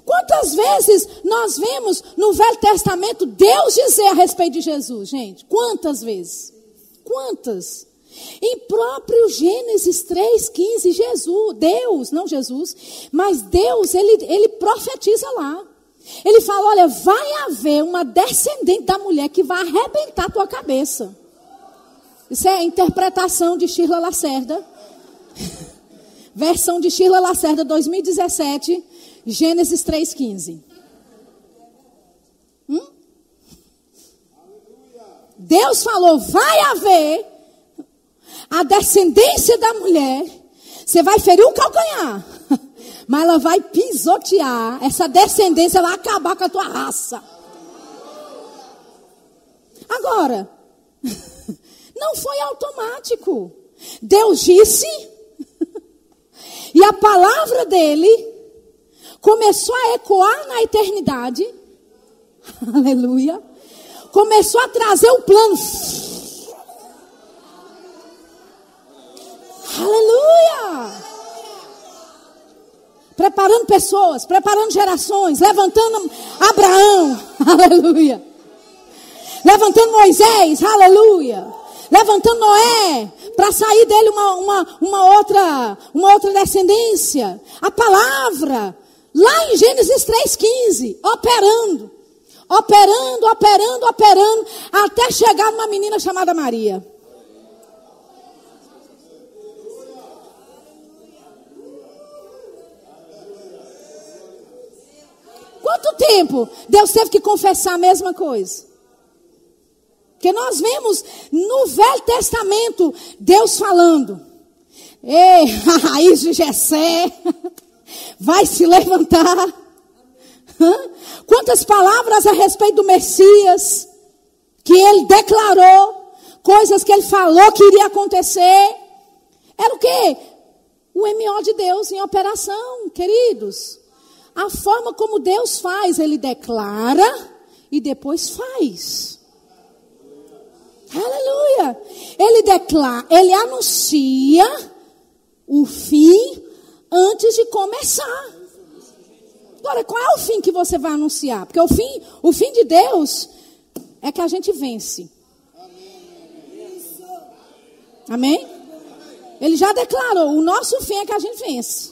Quantas vezes nós vemos no Velho Testamento Deus dizer a respeito de Jesus, gente? Quantas vezes? Quantas? Em próprio Gênesis 3,15, Jesus, Deus, não Jesus, mas Deus, ele, ele profetiza lá. Ele fala: olha, vai haver uma descendente da mulher que vai arrebentar tua cabeça. Isso é a interpretação de Shirla Lacerda. Versão de Shirla Lacerda 2017, Gênesis 3,15. Deus falou: vai haver a descendência da mulher. Você vai ferir o calcanhar, mas ela vai pisotear. Essa descendência vai acabar com a tua raça. Agora, não foi automático. Deus disse, e a palavra dele começou a ecoar na eternidade. Aleluia começou a trazer o plano. Aleluia! Preparando pessoas, preparando gerações, levantando Abraão, aleluia. Levantando Moisés, aleluia. Levantando Noé, para sair dele uma, uma, uma, outra, uma outra descendência. A palavra, lá em Gênesis 3,15, operando operando, operando, operando, até chegar numa menina chamada Maria. Quanto tempo Deus teve que confessar a mesma coisa? Porque nós vemos no Velho Testamento Deus falando: Ei, a raiz de Jessé vai se levantar Quantas palavras a respeito do Messias que ele declarou, coisas que ele falou que iria acontecer. Era o quê? O MO de Deus em operação, queridos. A forma como Deus faz, ele declara e depois faz. Aleluia! Ele declara, ele anuncia o fim antes de começar. Agora, qual é o fim que você vai anunciar? Porque o fim, o fim de Deus é que a gente vence. Amém? Ele já declarou, o nosso fim é que a gente vence.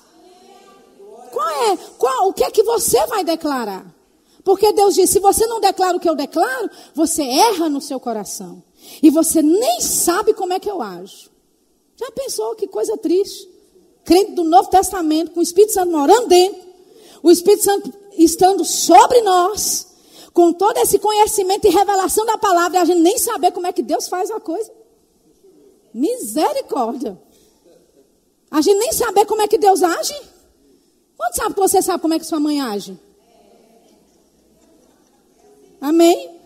Qual é? Qual, o que é que você vai declarar? Porque Deus diz: se você não declara o que eu declaro, você erra no seu coração. E você nem sabe como é que eu ajo. Já pensou que coisa triste? Crente do Novo Testamento, com o Espírito Santo morando dentro o Espírito Santo estando sobre nós, com todo esse conhecimento e revelação da palavra, a gente nem saber como é que Deus faz a coisa. Misericórdia. A gente nem saber como é que Deus age. Quando sabe que você sabe como é que sua mãe age? Amém?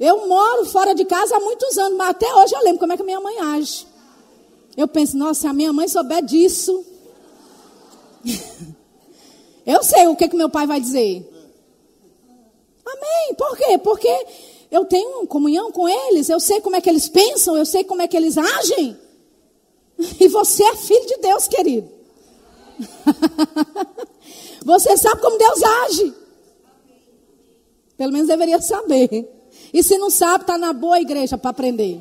Eu moro fora de casa há muitos anos, mas até hoje eu lembro como é que minha mãe age. Eu penso, nossa, se a minha mãe souber disso. Eu sei o que, que meu pai vai dizer. Amém. Por quê? Porque eu tenho comunhão com eles, eu sei como é que eles pensam, eu sei como é que eles agem. E você é filho de Deus, querido. Você sabe como Deus age. Pelo menos deveria saber. E se não sabe, está na boa igreja para aprender.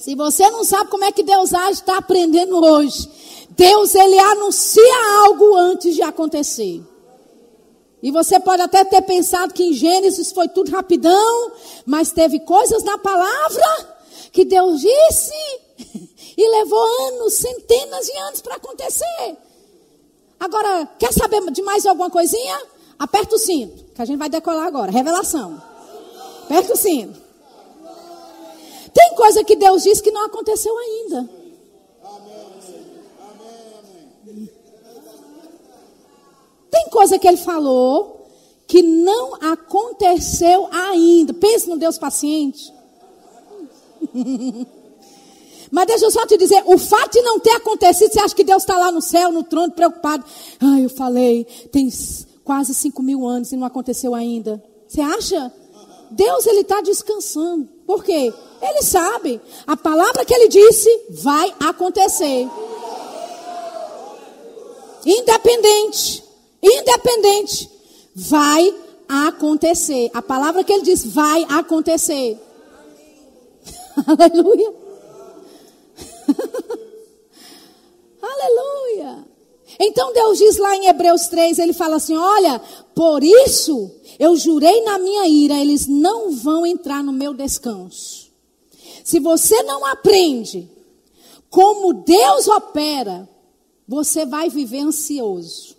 Se você não sabe como é que Deus age, está aprendendo hoje. Deus ele anuncia algo antes de acontecer. E você pode até ter pensado que em Gênesis foi tudo rapidão, mas teve coisas na palavra que Deus disse e levou anos, centenas de anos para acontecer. Agora, quer saber de mais alguma coisinha? Aperta o cinto, que a gente vai decolar agora. Revelação. Aperta o cinto. Tem coisa que Deus diz que não aconteceu ainda. Tem coisa que ele falou que não aconteceu ainda. Pense no Deus paciente. Mas deixa eu só te dizer, o fato de não ter acontecido, você acha que Deus está lá no céu, no trono, preocupado? Ah, eu falei, tem quase cinco mil anos e não aconteceu ainda. Você acha? Deus ele está descansando. Por quê? Ele sabe. A palavra que ele disse vai acontecer. Independente. Independente. Vai acontecer. A palavra que ele disse vai acontecer. Aleluia. Aleluia. Então Deus diz lá em Hebreus 3, ele fala assim: Olha, por isso eu jurei na minha ira, eles não vão entrar no meu descanso. Se você não aprende como Deus opera, você vai viver ansioso.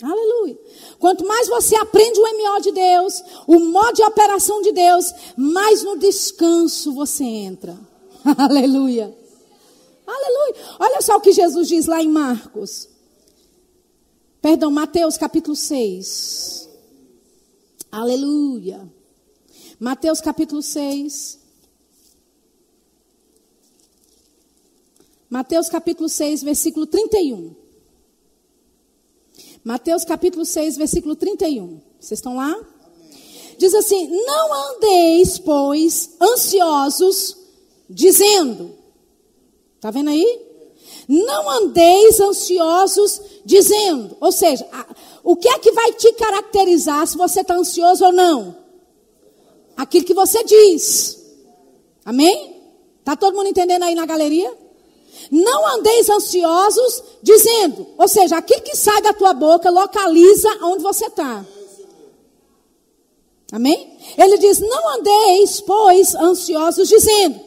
Aleluia. Quanto mais você aprende o MO de Deus, o modo de operação de Deus, mais no descanso você entra. Aleluia. Aleluia. Olha só o que Jesus diz lá em Marcos. Perdão, Mateus capítulo 6. Aleluia. Mateus capítulo 6. Mateus capítulo 6, versículo 31. Mateus capítulo 6, versículo 31. Vocês estão lá? Diz assim: Não andeis, pois, ansiosos, dizendo. Está vendo aí? Não andeis ansiosos, dizendo. Ou seja, o que é que vai te caracterizar se você está ansioso ou não? Aquilo que você diz. Amém? Está todo mundo entendendo aí na galeria? Não andeis ansiosos, dizendo, ou seja, aquilo que sai da tua boca localiza onde você está. Amém? Ele diz: Não andeis, pois, ansiosos, dizendo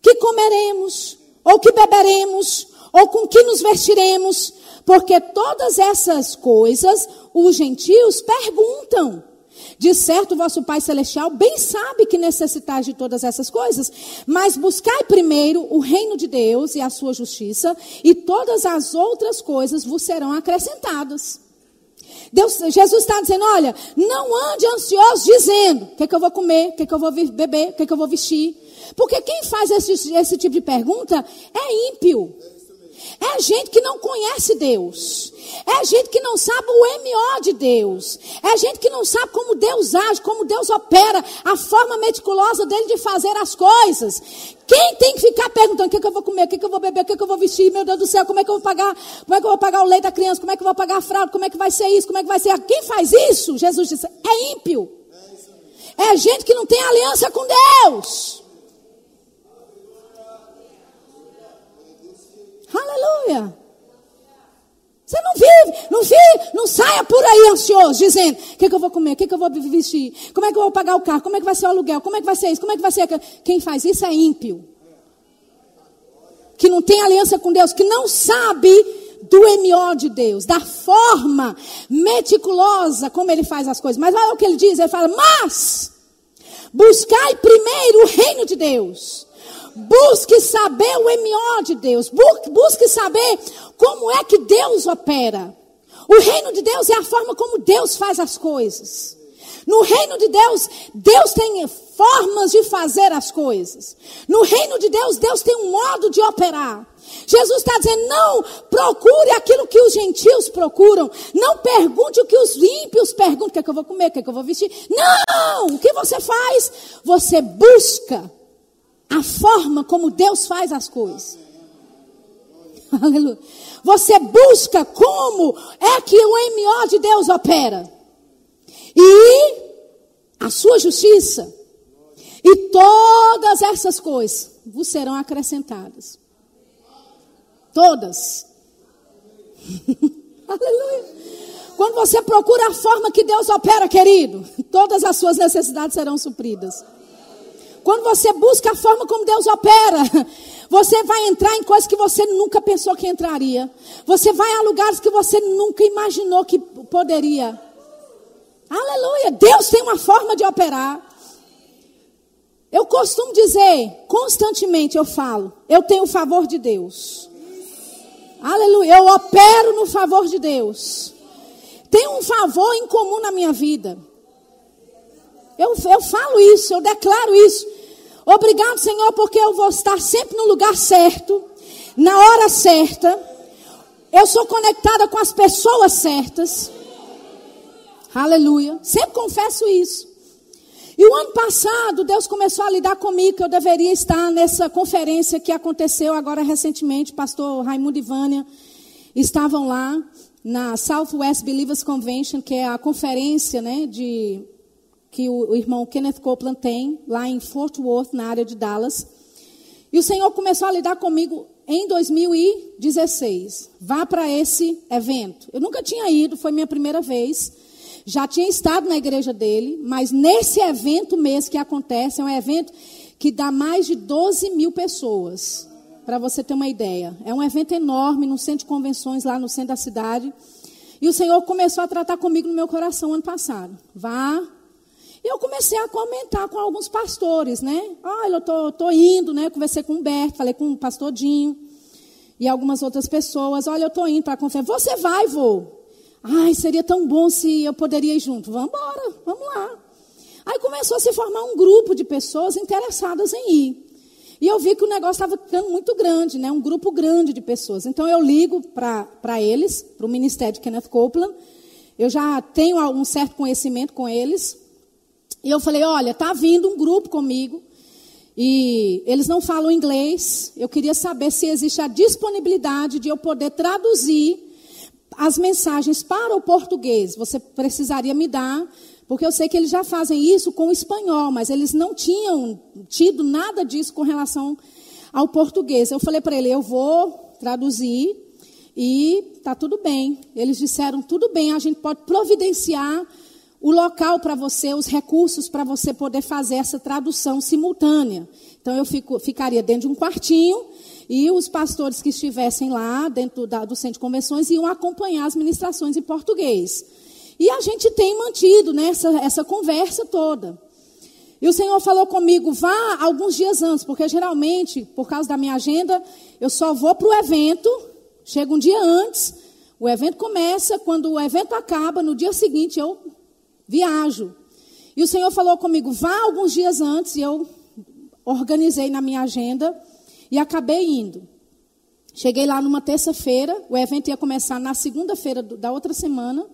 que comeremos, ou que beberemos, ou com que nos vestiremos, porque todas essas coisas os gentios perguntam. De certo, vosso Pai Celestial bem sabe que necessitais de todas essas coisas, mas buscai primeiro o reino de Deus e a sua justiça, e todas as outras coisas vos serão acrescentadas. Deus, Jesus está dizendo: olha, não ande ansioso dizendo: o que, é que eu vou comer, o que, é que eu vou beber, o que, é que eu vou vestir. Porque quem faz esse, esse tipo de pergunta é ímpio. É gente que não conhece Deus. É gente que não sabe o MO de Deus. É gente que não sabe como Deus age, como Deus opera, a forma meticulosa dele de fazer as coisas. Quem tem que ficar perguntando o que, é que eu vou comer, o que, é que eu vou beber, o que, é que eu vou vestir, meu Deus do céu, como é que eu vou pagar, como é que eu vou pagar o leite da criança, como é que eu vou pagar a fralda, como é que vai ser isso, como é que vai ser. Quem faz isso, Jesus disse, é ímpio. É gente que não tem aliança com Deus. Aleluia. Você não vive, não vive, não saia por aí ansioso, dizendo: o que, que eu vou comer, o que, que eu vou vestir, como é que eu vou pagar o carro, como é que vai ser o aluguel, como é que vai ser isso, como é que vai ser aquilo. Quem faz isso é ímpio. Que não tem aliança com Deus, que não sabe do MO de Deus, da forma meticulosa como ele faz as coisas. Mas olha o que ele diz: ele fala, mas buscai primeiro o reino de Deus Busque saber o MO de Deus. Busque saber como é que Deus opera. O reino de Deus é a forma como Deus faz as coisas. No reino de Deus, Deus tem formas de fazer as coisas. No reino de Deus, Deus tem um modo de operar. Jesus está dizendo: não procure aquilo que os gentios procuram. Não pergunte o que os ímpios perguntam: o que é que eu vou comer, o que é que eu vou vestir. Não! O que você faz? Você busca a forma como Deus faz as coisas. Aleluia. Você busca como é que o MO de Deus opera. E a sua justiça. E todas essas coisas vos serão acrescentadas. Todas. Aleluia. Quando você procura a forma que Deus opera, querido, todas as suas necessidades serão supridas. Quando você busca a forma como Deus opera, Você vai entrar em coisas que você nunca pensou que entraria. Você vai a lugares que você nunca imaginou que poderia. Aleluia! Deus tem uma forma de operar. Eu costumo dizer, constantemente eu falo, eu tenho o favor de Deus. Aleluia, eu opero no favor de Deus. Tem um favor em comum na minha vida. Eu, eu falo isso, eu declaro isso. Obrigado, Senhor, porque eu vou estar sempre no lugar certo, na hora certa. Eu sou conectada com as pessoas certas. Aleluia. Sempre confesso isso. E o ano passado, Deus começou a lidar comigo que eu deveria estar nessa conferência que aconteceu agora recentemente. Pastor Raimundo e Vânia estavam lá na Southwest Believers Convention, que é a conferência né, de, que o, o irmão Kenneth Copeland tem, lá em Fort Worth, na área de Dallas. E o Senhor começou a lidar comigo em 2016. Vá para esse evento. Eu nunca tinha ido, foi minha primeira vez. Já tinha estado na igreja dele, mas nesse evento mesmo que acontece, é um evento que dá mais de 12 mil pessoas. Para você ter uma ideia. É um evento enorme no centro de convenções, lá no centro da cidade. E o Senhor começou a tratar comigo no meu coração ano passado. Vá. E eu comecei a comentar com alguns pastores, né? Olha, eu tô, tô indo, né? conversei com o Humberto, falei com o pastor Dinho e algumas outras pessoas. Olha, eu tô indo para a conferência. Você vai, vou. Ai, seria tão bom se eu poderia ir junto. Vamos embora, vamos lá. Aí começou a se formar um grupo de pessoas interessadas em ir. E eu vi que o negócio estava ficando muito grande, né? um grupo grande de pessoas. Então eu ligo para eles, para o ministério de Kenneth Copeland. Eu já tenho um certo conhecimento com eles. E eu falei: olha, está vindo um grupo comigo. E eles não falam inglês. Eu queria saber se existe a disponibilidade de eu poder traduzir as mensagens para o português, você precisaria me dar, porque eu sei que eles já fazem isso com o espanhol, mas eles não tinham tido nada disso com relação ao português. Eu falei para ele, eu vou traduzir e tá tudo bem. Eles disseram, tudo bem, a gente pode providenciar o local para você, os recursos para você poder fazer essa tradução simultânea. Então eu fico, ficaria dentro de um quartinho e os pastores que estivessem lá, dentro da, do centro de convenções, iam acompanhar as ministrações em português. E a gente tem mantido né, essa, essa conversa toda. E o Senhor falou comigo, vá alguns dias antes, porque geralmente, por causa da minha agenda, eu só vou para o evento, chego um dia antes, o evento começa, quando o evento acaba, no dia seguinte eu viajo. E o Senhor falou comigo, vá alguns dias antes, e eu organizei na minha agenda e acabei indo. Cheguei lá numa terça-feira, o evento ia começar na segunda-feira da outra semana.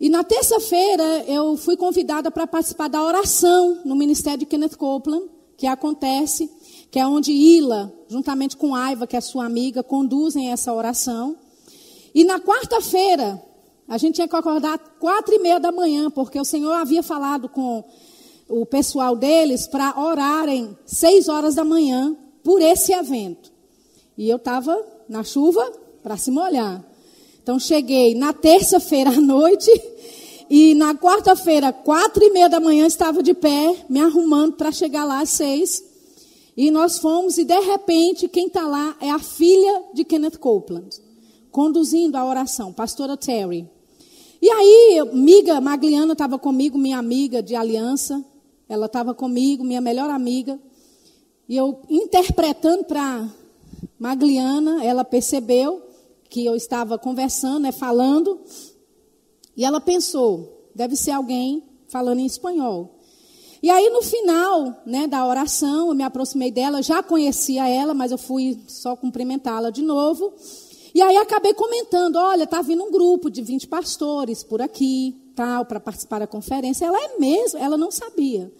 E na terça-feira eu fui convidada para participar da oração no ministério de Kenneth Copeland, que acontece, que é onde Ila, juntamente com Aiva, que é sua amiga, conduzem essa oração. E na quarta-feira, a gente tinha que acordar quatro e meia da manhã, porque o Senhor havia falado com o pessoal deles para orarem seis horas da manhã por esse evento. E eu estava na chuva para se molhar. Então cheguei na terça-feira à noite e na quarta-feira, quatro e meia da manhã, estava de pé, me arrumando para chegar lá às seis. E nós fomos, e de repente, quem está lá é a filha de Kenneth Copeland, conduzindo a oração, pastora Terry. E aí, amiga Magliana estava comigo, minha amiga de aliança, ela estava comigo, minha melhor amiga. E eu interpretando para Magliana, ela percebeu que eu estava conversando, né, falando, e ela pensou, deve ser alguém falando em espanhol. E aí no final, né, da oração, eu me aproximei dela, já conhecia ela, mas eu fui só cumprimentá-la de novo. E aí acabei comentando, olha, tá vindo um grupo de 20 pastores por aqui, tal, para participar da conferência. Ela é mesmo, ela não sabia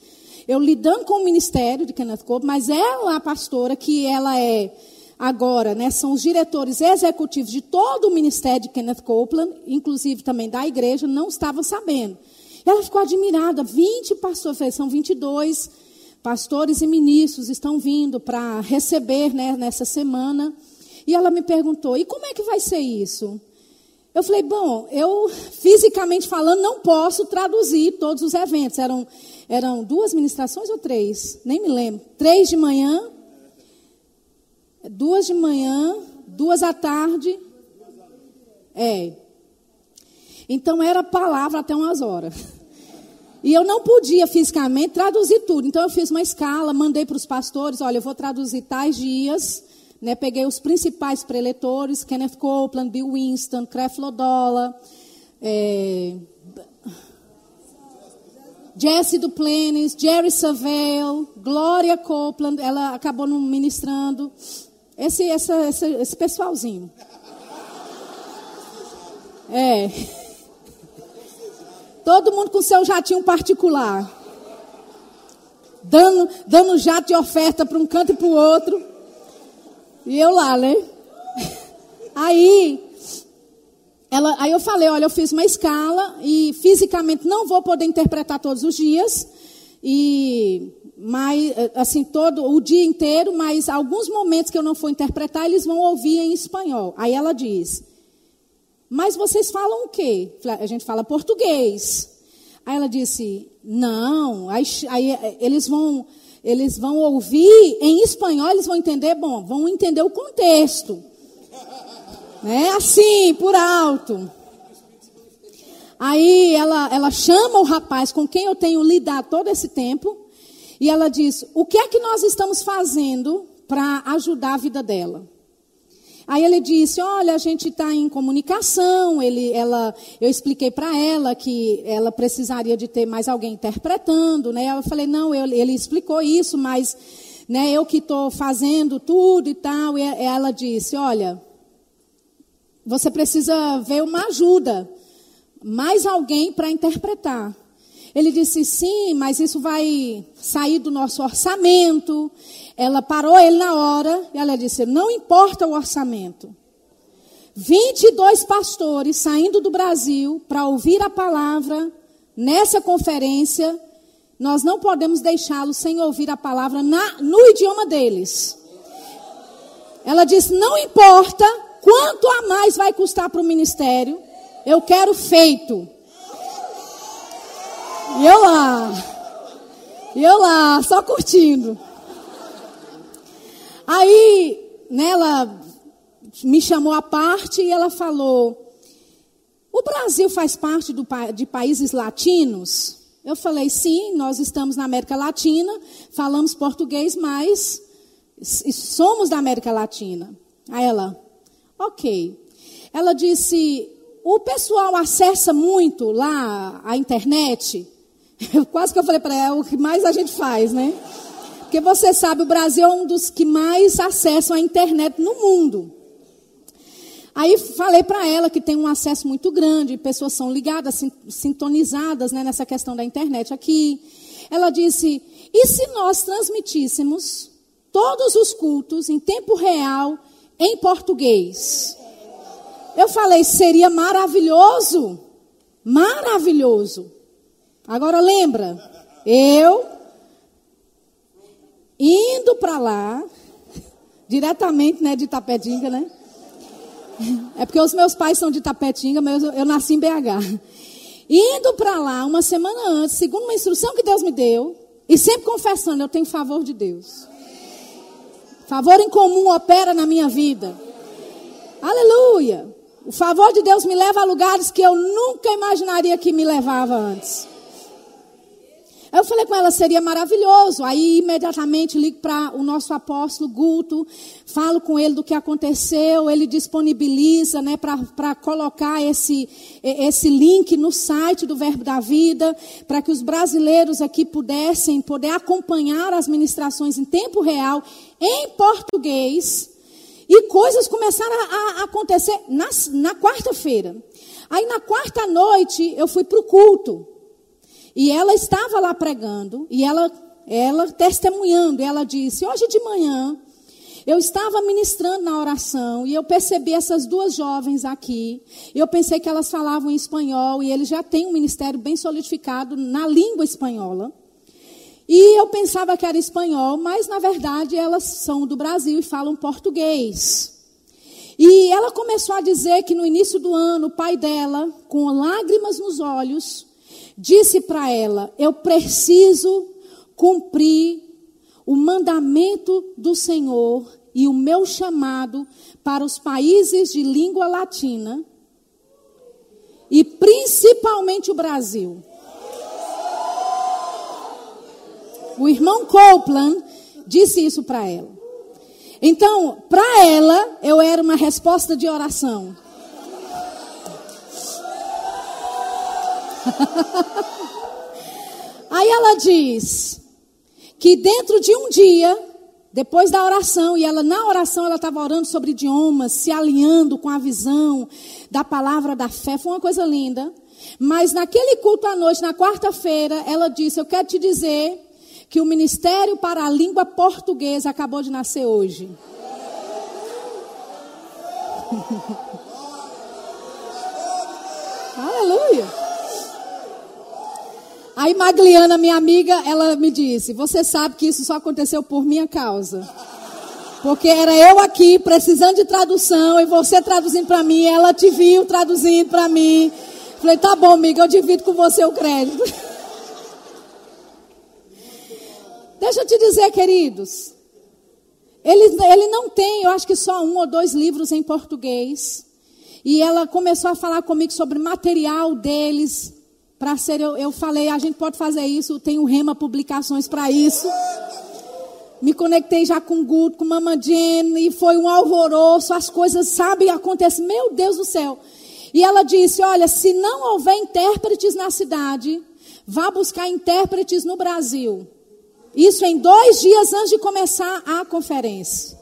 eu lidando com o ministério de Kenneth Copeland, mas ela, a pastora, que ela é agora, né, são os diretores executivos de todo o ministério de Kenneth Copeland, inclusive também da igreja, não estava sabendo. Ela ficou admirada, 20 pastores, são 22 pastores e ministros estão vindo para receber né, nessa semana. E ela me perguntou: e como é que vai ser isso? Eu falei: bom, eu fisicamente falando não posso traduzir todos os eventos. Eram eram duas ministrações ou três? Nem me lembro. Três de manhã, Duas de manhã, duas à tarde. É. Então era palavra até umas horas. E eu não podia fisicamente traduzir tudo. Então eu fiz uma escala, mandei para os pastores, olha, eu vou traduzir tais dias. Né, peguei os principais preletores, Kenneth Copeland, Bill Winston, Creflo Dollar, é, Jesse Duplantis, Jerry Savelle, Gloria Copeland, ela acabou não ministrando. Esse, essa, esse pessoalzinho. É. Todo mundo com seu jatinho particular. Dando, dando jato de oferta para um canto e para o outro. E eu lá, né? Aí, ela, aí eu falei, olha, eu fiz uma escala e fisicamente não vou poder interpretar todos os dias. E mas assim todo o dia inteiro, mas alguns momentos que eu não for interpretar, eles vão ouvir em espanhol. Aí ela diz: "Mas vocês falam o quê?" A gente fala português. Aí ela disse: "Não, aí, aí eles vão eles vão ouvir em espanhol, eles vão entender, bom, vão entender o contexto. Né? Assim, por alto. Aí ela, ela chama o rapaz com quem eu tenho lidado todo esse tempo. E ela diz: O que é que nós estamos fazendo para ajudar a vida dela? Aí ele disse: Olha, a gente está em comunicação. Ele, ela, eu expliquei para ela que ela precisaria de ter mais alguém interpretando. Né? Eu falei: Não, eu, ele explicou isso, mas né, eu que estou fazendo tudo e tal. E ela disse: Olha, você precisa ver uma ajuda, mais alguém para interpretar. Ele disse: sim, mas isso vai sair do nosso orçamento. Ela parou ele na hora e ela disse: não importa o orçamento. 22 pastores saindo do Brasil para ouvir a palavra nessa conferência. Nós não podemos deixá-los sem ouvir a palavra na, no idioma deles. Ela disse: não importa Quanto a mais vai custar para o ministério? Eu quero feito. E eu lá. E eu lá, só curtindo. Aí, né, ela me chamou à parte e ela falou: O Brasil faz parte do, de países latinos? Eu falei: Sim, nós estamos na América Latina, falamos português, mas somos da América Latina. Aí ela: Ok. Ela disse: o pessoal acessa muito lá a internet. Quase que eu falei para ela, é o que mais a gente faz, né? Porque você sabe, o Brasil é um dos que mais acessam a internet no mundo. Aí falei para ela que tem um acesso muito grande, pessoas são ligadas, sintonizadas né, nessa questão da internet aqui. Ela disse: e se nós transmitíssemos todos os cultos em tempo real em português. Eu falei, seria maravilhoso. Maravilhoso. Agora lembra, eu indo para lá, diretamente né, de Tapetinga, né? É porque os meus pais são de Tapetinga, mas eu, eu nasci em BH. Indo para lá uma semana antes, segundo uma instrução que Deus me deu, e sempre confessando, eu tenho favor de Deus. Favor em comum opera na minha vida. Aleluia. O favor de Deus me leva a lugares que eu nunca imaginaria que me levava antes. Eu falei com ela, seria maravilhoso. Aí imediatamente ligo para o nosso apóstolo Guto, falo com ele do que aconteceu, ele disponibiliza né, para colocar esse, esse link no site do Verbo da Vida, para que os brasileiros aqui pudessem poder acompanhar as ministrações em tempo real, em português. E coisas começaram a, a acontecer na, na quarta-feira. Aí na quarta noite eu fui para o culto. E ela estava lá pregando, e ela, ela testemunhando, e ela disse: Hoje de manhã, eu estava ministrando na oração, e eu percebi essas duas jovens aqui. Eu pensei que elas falavam em espanhol, e eles já têm um ministério bem solidificado na língua espanhola. E eu pensava que era espanhol, mas na verdade elas são do Brasil e falam português. E ela começou a dizer que no início do ano, o pai dela, com lágrimas nos olhos, disse para ela: Eu preciso cumprir o mandamento do Senhor e o meu chamado para os países de língua latina e principalmente o Brasil. O irmão Copeland disse isso para ela. Então, para ela, eu era uma resposta de oração. Aí ela diz que dentro de um dia, depois da oração, e ela na oração ela estava orando sobre idiomas, se alinhando com a visão da palavra da fé, foi uma coisa linda. Mas naquele culto à noite, na quarta-feira, ela disse: Eu quero te dizer que o Ministério para a Língua Portuguesa acabou de nascer hoje. Aleluia. Aí Magliana, minha amiga, ela me disse: Você sabe que isso só aconteceu por minha causa. Porque era eu aqui precisando de tradução e você traduzindo para mim, ela te viu traduzindo para mim. Falei: Tá bom, amiga, eu divido com você o crédito. Deixa eu te dizer, queridos. Ele, ele não tem, eu acho que só um ou dois livros em português. E ela começou a falar comigo sobre material deles. Para ser, eu, eu falei, a gente pode fazer isso, tem o Rema Publicações para isso. Me conectei já com o Guto, com Mama Jenny, e foi um alvoroço, as coisas, sabe, acontecem, meu Deus do céu. E ela disse: Olha, se não houver intérpretes na cidade, vá buscar intérpretes no Brasil. Isso em dois dias antes de começar a conferência.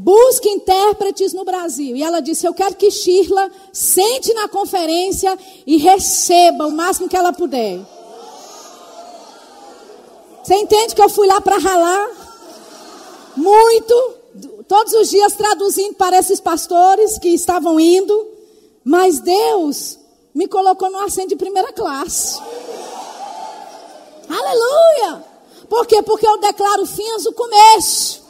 Busque intérpretes no Brasil. E ela disse: Eu quero que Shirla sente na conferência e receba o máximo que ela puder. Você entende que eu fui lá para ralar? Muito. Todos os dias traduzindo para esses pastores que estavam indo. Mas Deus me colocou no assento de primeira classe. Aleluia! Por quê? Porque eu declaro fins o começo.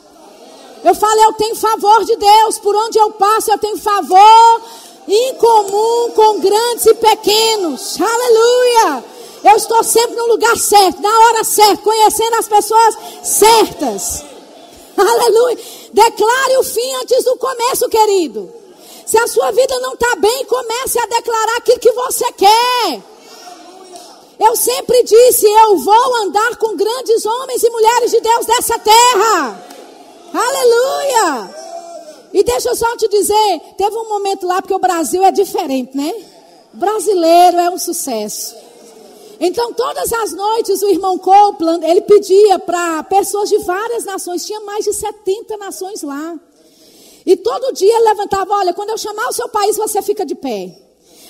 Eu falo, eu tenho favor de Deus. Por onde eu passo, eu tenho favor incomum com grandes e pequenos. Aleluia! Eu estou sempre no lugar certo, na hora certa, conhecendo as pessoas certas. Aleluia! Declare o fim antes do começo, querido. Se a sua vida não está bem, comece a declarar aquilo que você quer. Eu sempre disse: eu vou andar com grandes homens e mulheres de Deus dessa terra. Aleluia! E deixa eu só te dizer: teve um momento lá, porque o Brasil é diferente, né? brasileiro é um sucesso. Então, todas as noites, o irmão Copeland, ele pedia para pessoas de várias nações, tinha mais de 70 nações lá. E todo dia ele levantava: olha, quando eu chamar o seu país, você fica de pé.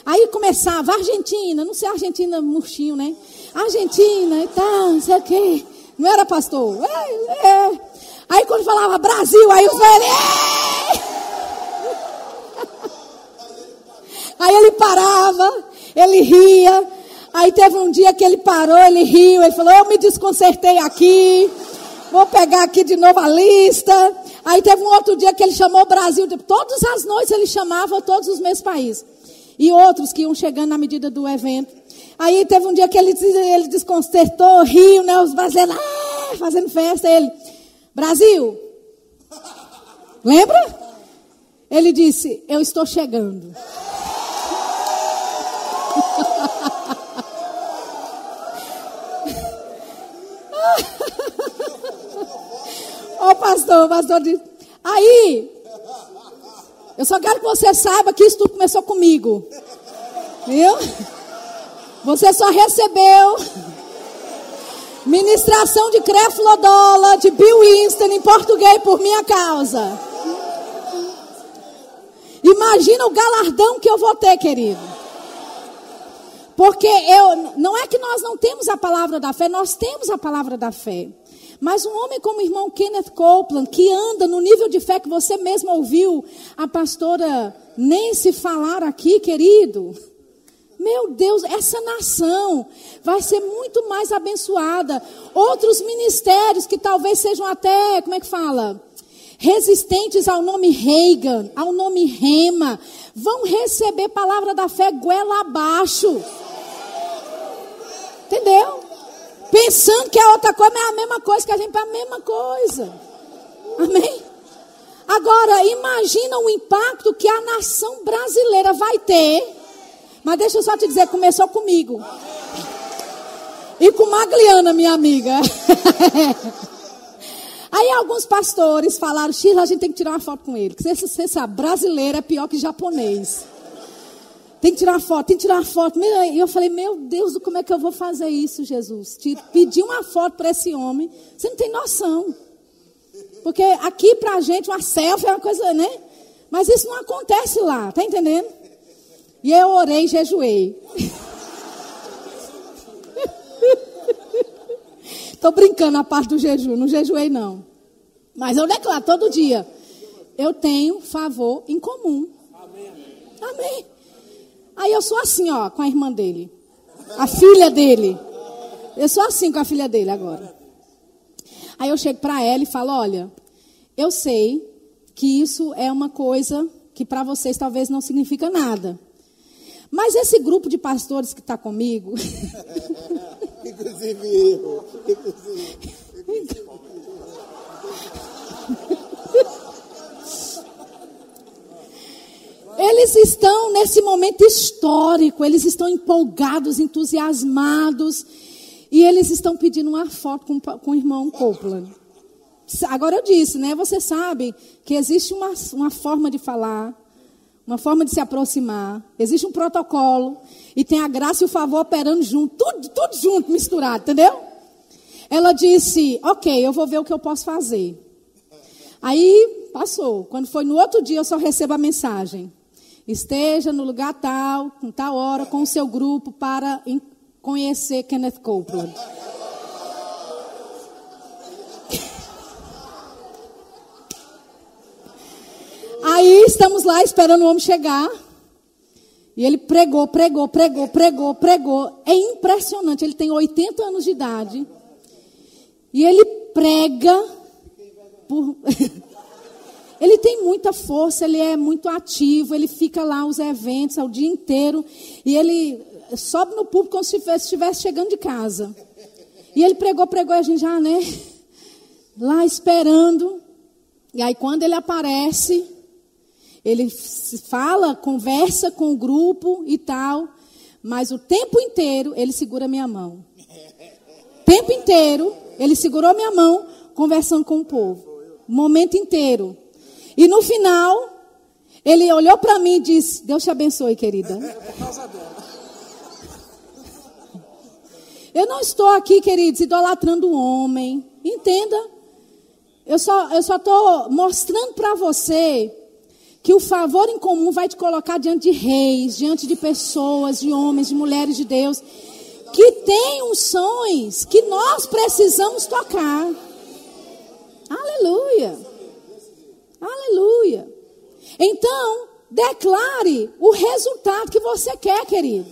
Aí começava, Argentina, não sei Argentina murchinho, né? Argentina e tal, não sei o quê. Não era pastor? É, é. Aí quando falava Brasil, aí os velhos. Aí ele parava, ele ria. Aí teve um dia que ele parou, ele riu, ele falou: Eu me desconcertei aqui, vou pegar aqui de novo a lista. Aí teve um outro dia que ele chamou o Brasil, todas as noites ele chamava todos os meus países e outros que iam chegando na medida do evento. Aí teve um dia que ele, ele desconcertou, riu, né? Os brasileiros ah, fazendo festa. Ele, Brasil, lembra? Ele disse: Eu estou chegando. Ó, oh, pastor, pastor disse. Aí, eu só quero que você saiba que isso tudo começou comigo. Viu? Você só recebeu ministração de Creflodola, de Bill Winston em português por minha causa. Imagina o galardão que eu vou ter, querido. Porque eu, não é que nós não temos a palavra da fé, nós temos a palavra da fé. Mas um homem como o irmão Kenneth Copeland, que anda no nível de fé que você mesmo ouviu a pastora Nancy falar aqui, querido. Meu Deus, essa nação vai ser muito mais abençoada. Outros ministérios que talvez sejam até, como é que fala? Resistentes ao nome Reagan, ao nome Rema, vão receber palavra da fé goela abaixo. Entendeu? Pensando que a outra coisa é a mesma coisa, que a gente é a mesma coisa. Amém? Agora, imagina o impacto que a nação brasileira vai ter. Mas deixa eu só te dizer, começou comigo. E com Magliana, minha amiga. Aí alguns pastores falaram, Sheila, a gente tem que tirar uma foto com ele. Porque você, sabe, brasileiro é pior que japonês. Tem que tirar uma foto, tem que tirar uma foto. E eu falei, meu Deus, como é que eu vou fazer isso, Jesus? Pedir uma foto para esse homem. Você não tem noção. Porque aqui pra gente uma selfie é uma coisa, né? Mas isso não acontece lá, tá entendendo? E eu orei e jejuei. Estou brincando a parte do jejum, não jejuei não. Mas eu declaro todo dia, eu tenho favor em comum. Amém. Amém. Aí eu sou assim, ó, com a irmã dele. A filha dele. Eu sou assim com a filha dele agora. Aí eu chego para ela e falo: olha, eu sei que isso é uma coisa que para vocês talvez não significa nada. Mas esse grupo de pastores que está comigo. inclusive eu. Inclusive. Eles estão nesse momento histórico, eles estão empolgados, entusiasmados. E eles estão pedindo uma foto com, com o irmão Copeland. Agora eu disse, né? Você sabe que existe uma, uma forma de falar, uma forma de se aproximar, existe um protocolo, e tem a graça e o favor operando junto, tudo, tudo junto, misturado, entendeu? Ela disse, ok, eu vou ver o que eu posso fazer. Aí passou. Quando foi no outro dia, eu só recebo a mensagem. Esteja no lugar tal, com tal hora, com o seu grupo para conhecer Kenneth Copeland. Aí estamos lá esperando o homem chegar. E ele pregou, pregou, pregou, pregou, pregou. É impressionante. Ele tem 80 anos de idade. E ele prega por. ele tem muita força, ele é muito ativo, ele fica lá os eventos o dia inteiro. E ele sobe no público como se estivesse chegando de casa. E ele pregou, pregou, e a gente já, né? Lá esperando. E aí, quando ele aparece, ele fala, conversa com o grupo e tal. Mas o tempo inteiro, ele segura minha mão. Tempo inteiro, ele segurou minha mão, conversando com o povo. O momento inteiro. E no final, ele olhou para mim e disse: Deus te abençoe, querida. Eu não estou aqui, queridos, idolatrando o homem. Entenda. Eu só estou mostrando para você que o favor em comum vai te colocar diante de reis, diante de pessoas, de homens, de mulheres de Deus, que têm unções que nós precisamos tocar. Aleluia. Aleluia. Então, declare o resultado que você quer, querido.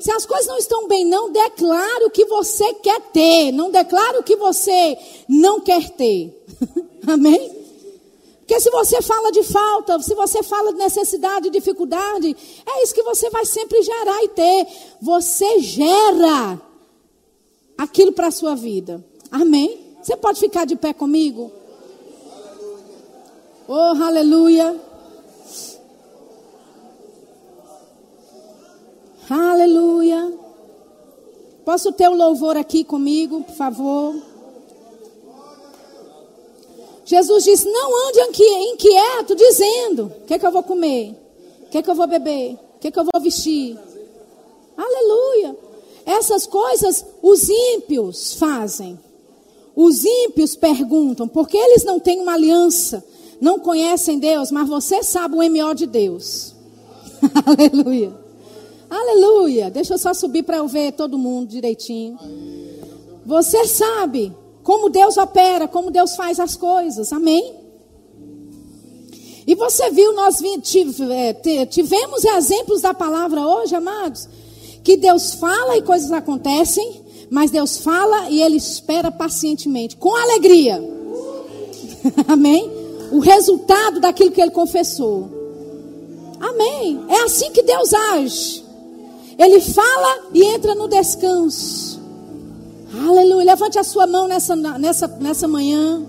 Se as coisas não estão bem, não declare o que você quer ter. Não declare o que você não quer ter. Amém? Porque se você fala de falta, se você fala de necessidade, de dificuldade, é isso que você vai sempre gerar e ter. Você gera aquilo para a sua vida. Amém? Você pode ficar de pé comigo? Oh, aleluia. Aleluia. Posso ter o louvor aqui comigo, por favor? Jesus disse: Não ande inquieto, dizendo: O que é que eu vou comer? O que é que eu vou beber? O que é que eu vou vestir? Aleluia. Essas coisas os ímpios fazem. Os ímpios perguntam, porque eles não têm uma aliança, não conhecem Deus, mas você sabe o MO de Deus. Aleluia. Aleluia. Deixa eu só subir para eu ver todo mundo direitinho. Você sabe como Deus opera, como Deus faz as coisas. Amém? E você viu, nós é, tivemos exemplos da palavra hoje, amados, que Deus fala e coisas acontecem, mas Deus fala e Ele espera pacientemente, com alegria. Amém? O resultado daquilo que Ele confessou. Amém? É assim que Deus age. Ele fala e entra no descanso. Aleluia. Levante a sua mão nessa, nessa, nessa manhã.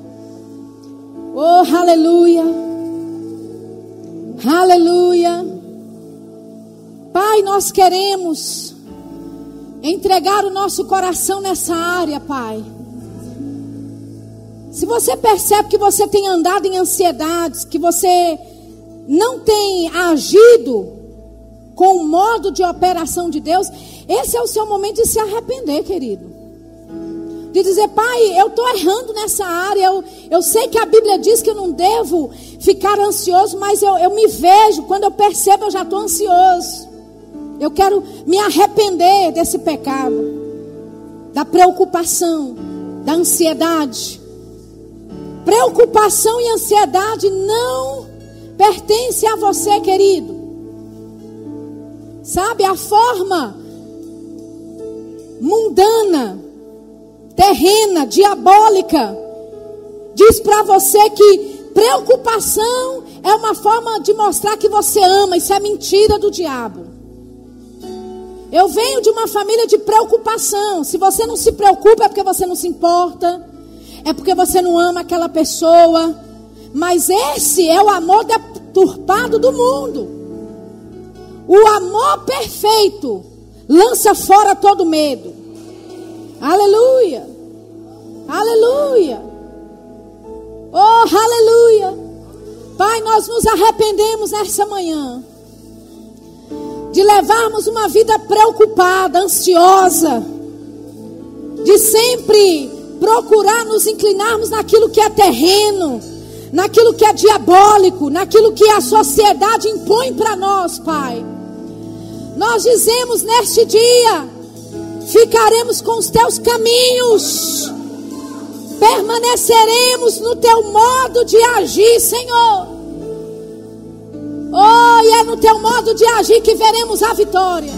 Oh, aleluia. Aleluia. Pai, nós queremos entregar o nosso coração nessa área, Pai. Se você percebe que você tem andado em ansiedades, que você não tem agido com o modo de operação de Deus, esse é o seu momento de se arrepender, querido de dizer, pai, eu estou errando nessa área, eu, eu sei que a Bíblia diz que eu não devo ficar ansioso, mas eu, eu me vejo, quando eu percebo, eu já estou ansioso. Eu quero me arrepender desse pecado, da preocupação, da ansiedade. Preocupação e ansiedade não pertence a você, querido. Sabe, a forma mundana terrena, diabólica, diz para você que preocupação é uma forma de mostrar que você ama, isso é mentira do diabo. Eu venho de uma família de preocupação. Se você não se preocupa é porque você não se importa, é porque você não ama aquela pessoa. Mas esse é o amor deturpado do mundo. O amor perfeito lança fora todo medo. Aleluia. Aleluia. Oh, aleluia. Pai, nós nos arrependemos nessa manhã de levarmos uma vida preocupada, ansiosa, de sempre procurar nos inclinarmos naquilo que é terreno, naquilo que é diabólico, naquilo que a sociedade impõe para nós, Pai. Nós dizemos neste dia, ficaremos com os teus caminhos, permaneceremos no teu modo de agir, Senhor. Oh, e é no teu modo de agir que veremos a vitória.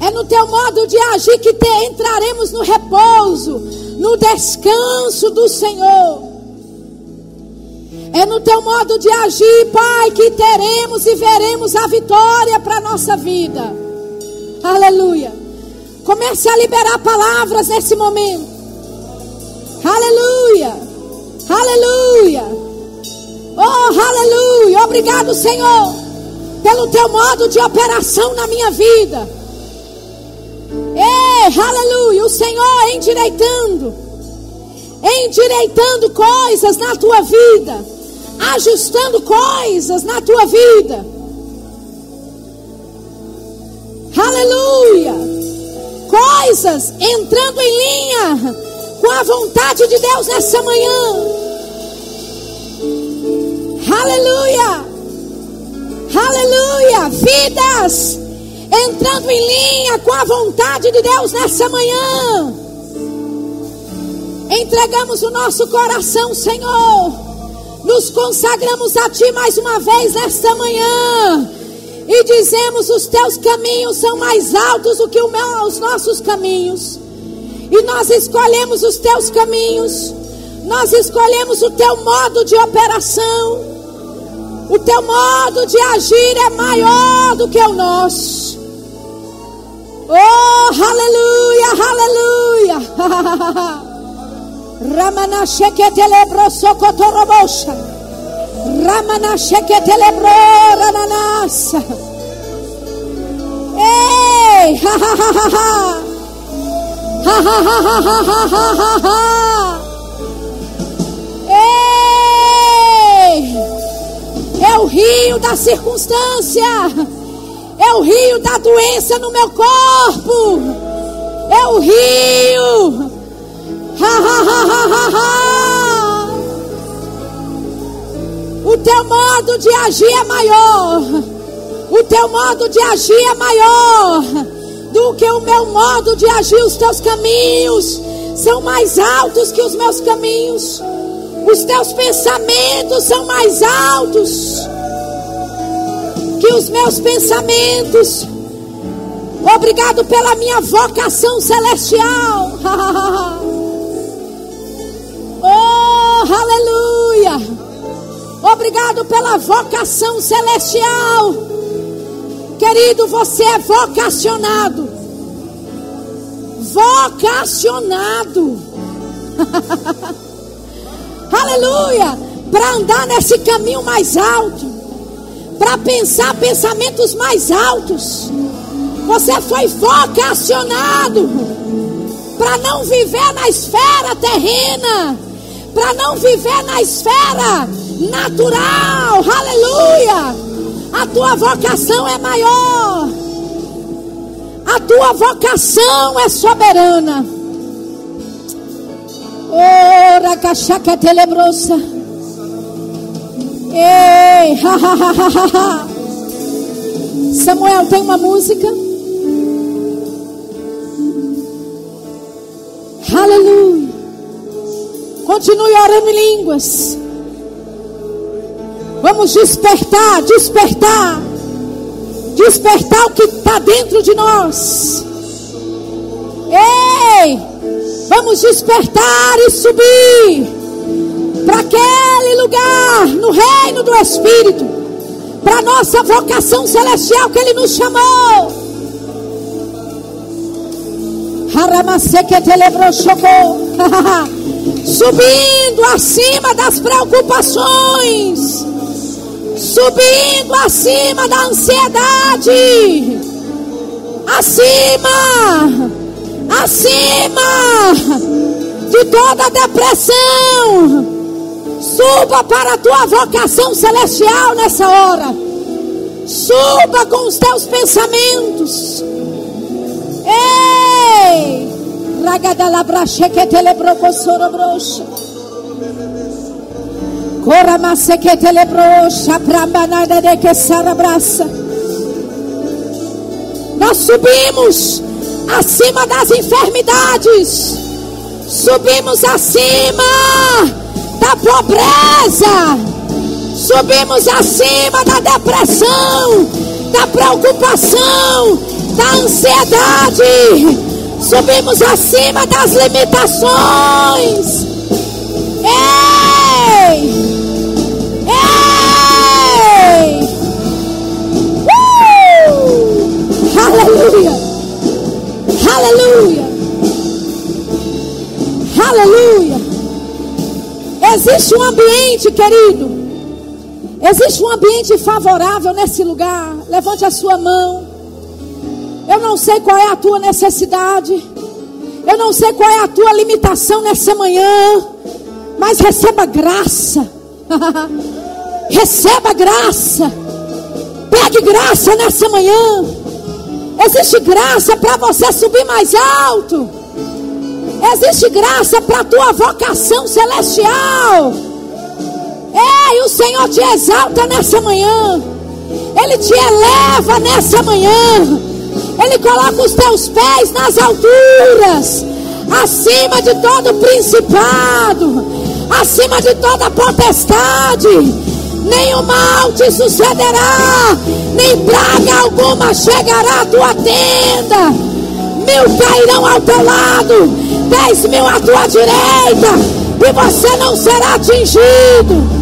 É no teu modo de agir que te, entraremos no repouso, no descanso do Senhor. É no teu modo de agir, Pai, que teremos e veremos a vitória para a nossa vida. Aleluia. Comece a liberar palavras nesse momento. Aleluia. Aleluia. Oh, aleluia. Obrigado, Senhor, pelo teu modo de operação na minha vida. Ei, aleluia. O Senhor endireitando, endireitando coisas na tua vida, ajustando coisas na tua vida. Aleluia coisas entrando em linha com a vontade de Deus nessa manhã. Aleluia! Aleluia! Vidas entrando em linha com a vontade de Deus nessa manhã. Entregamos o nosso coração, Senhor. Nos consagramos a Ti mais uma vez nesta manhã e dizemos: Os teus caminhos são mais altos do que os nossos caminhos, e nós escolhemos os teus caminhos, nós escolhemos o teu modo de operação, o teu modo de agir é maior do que o nosso. Oh, aleluia, aleluia. Ramana sheketele socotorobosha. Ei, ha ha ha ha ha. Ha ha ha ha ha ha ha ha. Ei! É o rio da circunstância. É o rio da doença no meu corpo. É o rio. Ha ha ha ha ha ha. O teu modo de agir é maior. O teu modo de agir é maior do que o meu modo de agir. Os teus caminhos são mais altos que os meus caminhos. Os teus pensamentos são mais altos que os meus pensamentos. Obrigado pela minha vocação celestial. oh, aleluia. Obrigado pela vocação celestial. Querido, você é vocacionado. Vocacionado. Aleluia. para andar nesse caminho mais alto, para pensar pensamentos mais altos. Você foi vocacionado para não viver na esfera terrena, para não viver na esfera natural. Aleluia! A tua vocação é maior. A tua vocação é soberana. Ora, cachaca telebrosa. Ei, ha, ha, ha, ha. Samuel, tem uma música? Aleluia. Continue orando em línguas. Vamos despertar, despertar. Despertar o que está dentro de nós. Ei! Vamos despertar e subir para aquele lugar no reino do Espírito, para nossa vocação celestial que Ele nos chamou. Subindo acima das preocupações, subindo acima da ansiedade, acima, acima de toda depressão. Suba para a tua vocação celestial nessa hora. Suba com os teus pensamentos. Ei! Ragadalabrache que telebrocossorobrocha. Cora que telebrocha prambanada de que sarabraça. Nós subimos acima das enfermidades. Subimos acima da pobreza. Subimos acima da depressão, da preocupação, da ansiedade. Subimos acima das limitações. Ei! Ei! Uh! Aleluia! Aleluia! Aleluia! Existe um ambiente, querido. Existe um ambiente favorável nesse lugar. Levante a sua mão. Eu não sei qual é a tua necessidade. Eu não sei qual é a tua limitação nessa manhã. Mas receba graça. receba graça. Pegue graça nessa manhã. Existe graça para você subir mais alto. Existe graça para a tua vocação celestial. Ei, o Senhor te exalta nessa manhã. Ele te eleva nessa manhã. Ele coloca os teus pés nas alturas, acima de todo principado, acima de toda potestade. Nenhum mal te sucederá, nem praga alguma chegará à tua tenda. Mil cairão ao teu lado, dez mil à tua direita, e você não será atingido.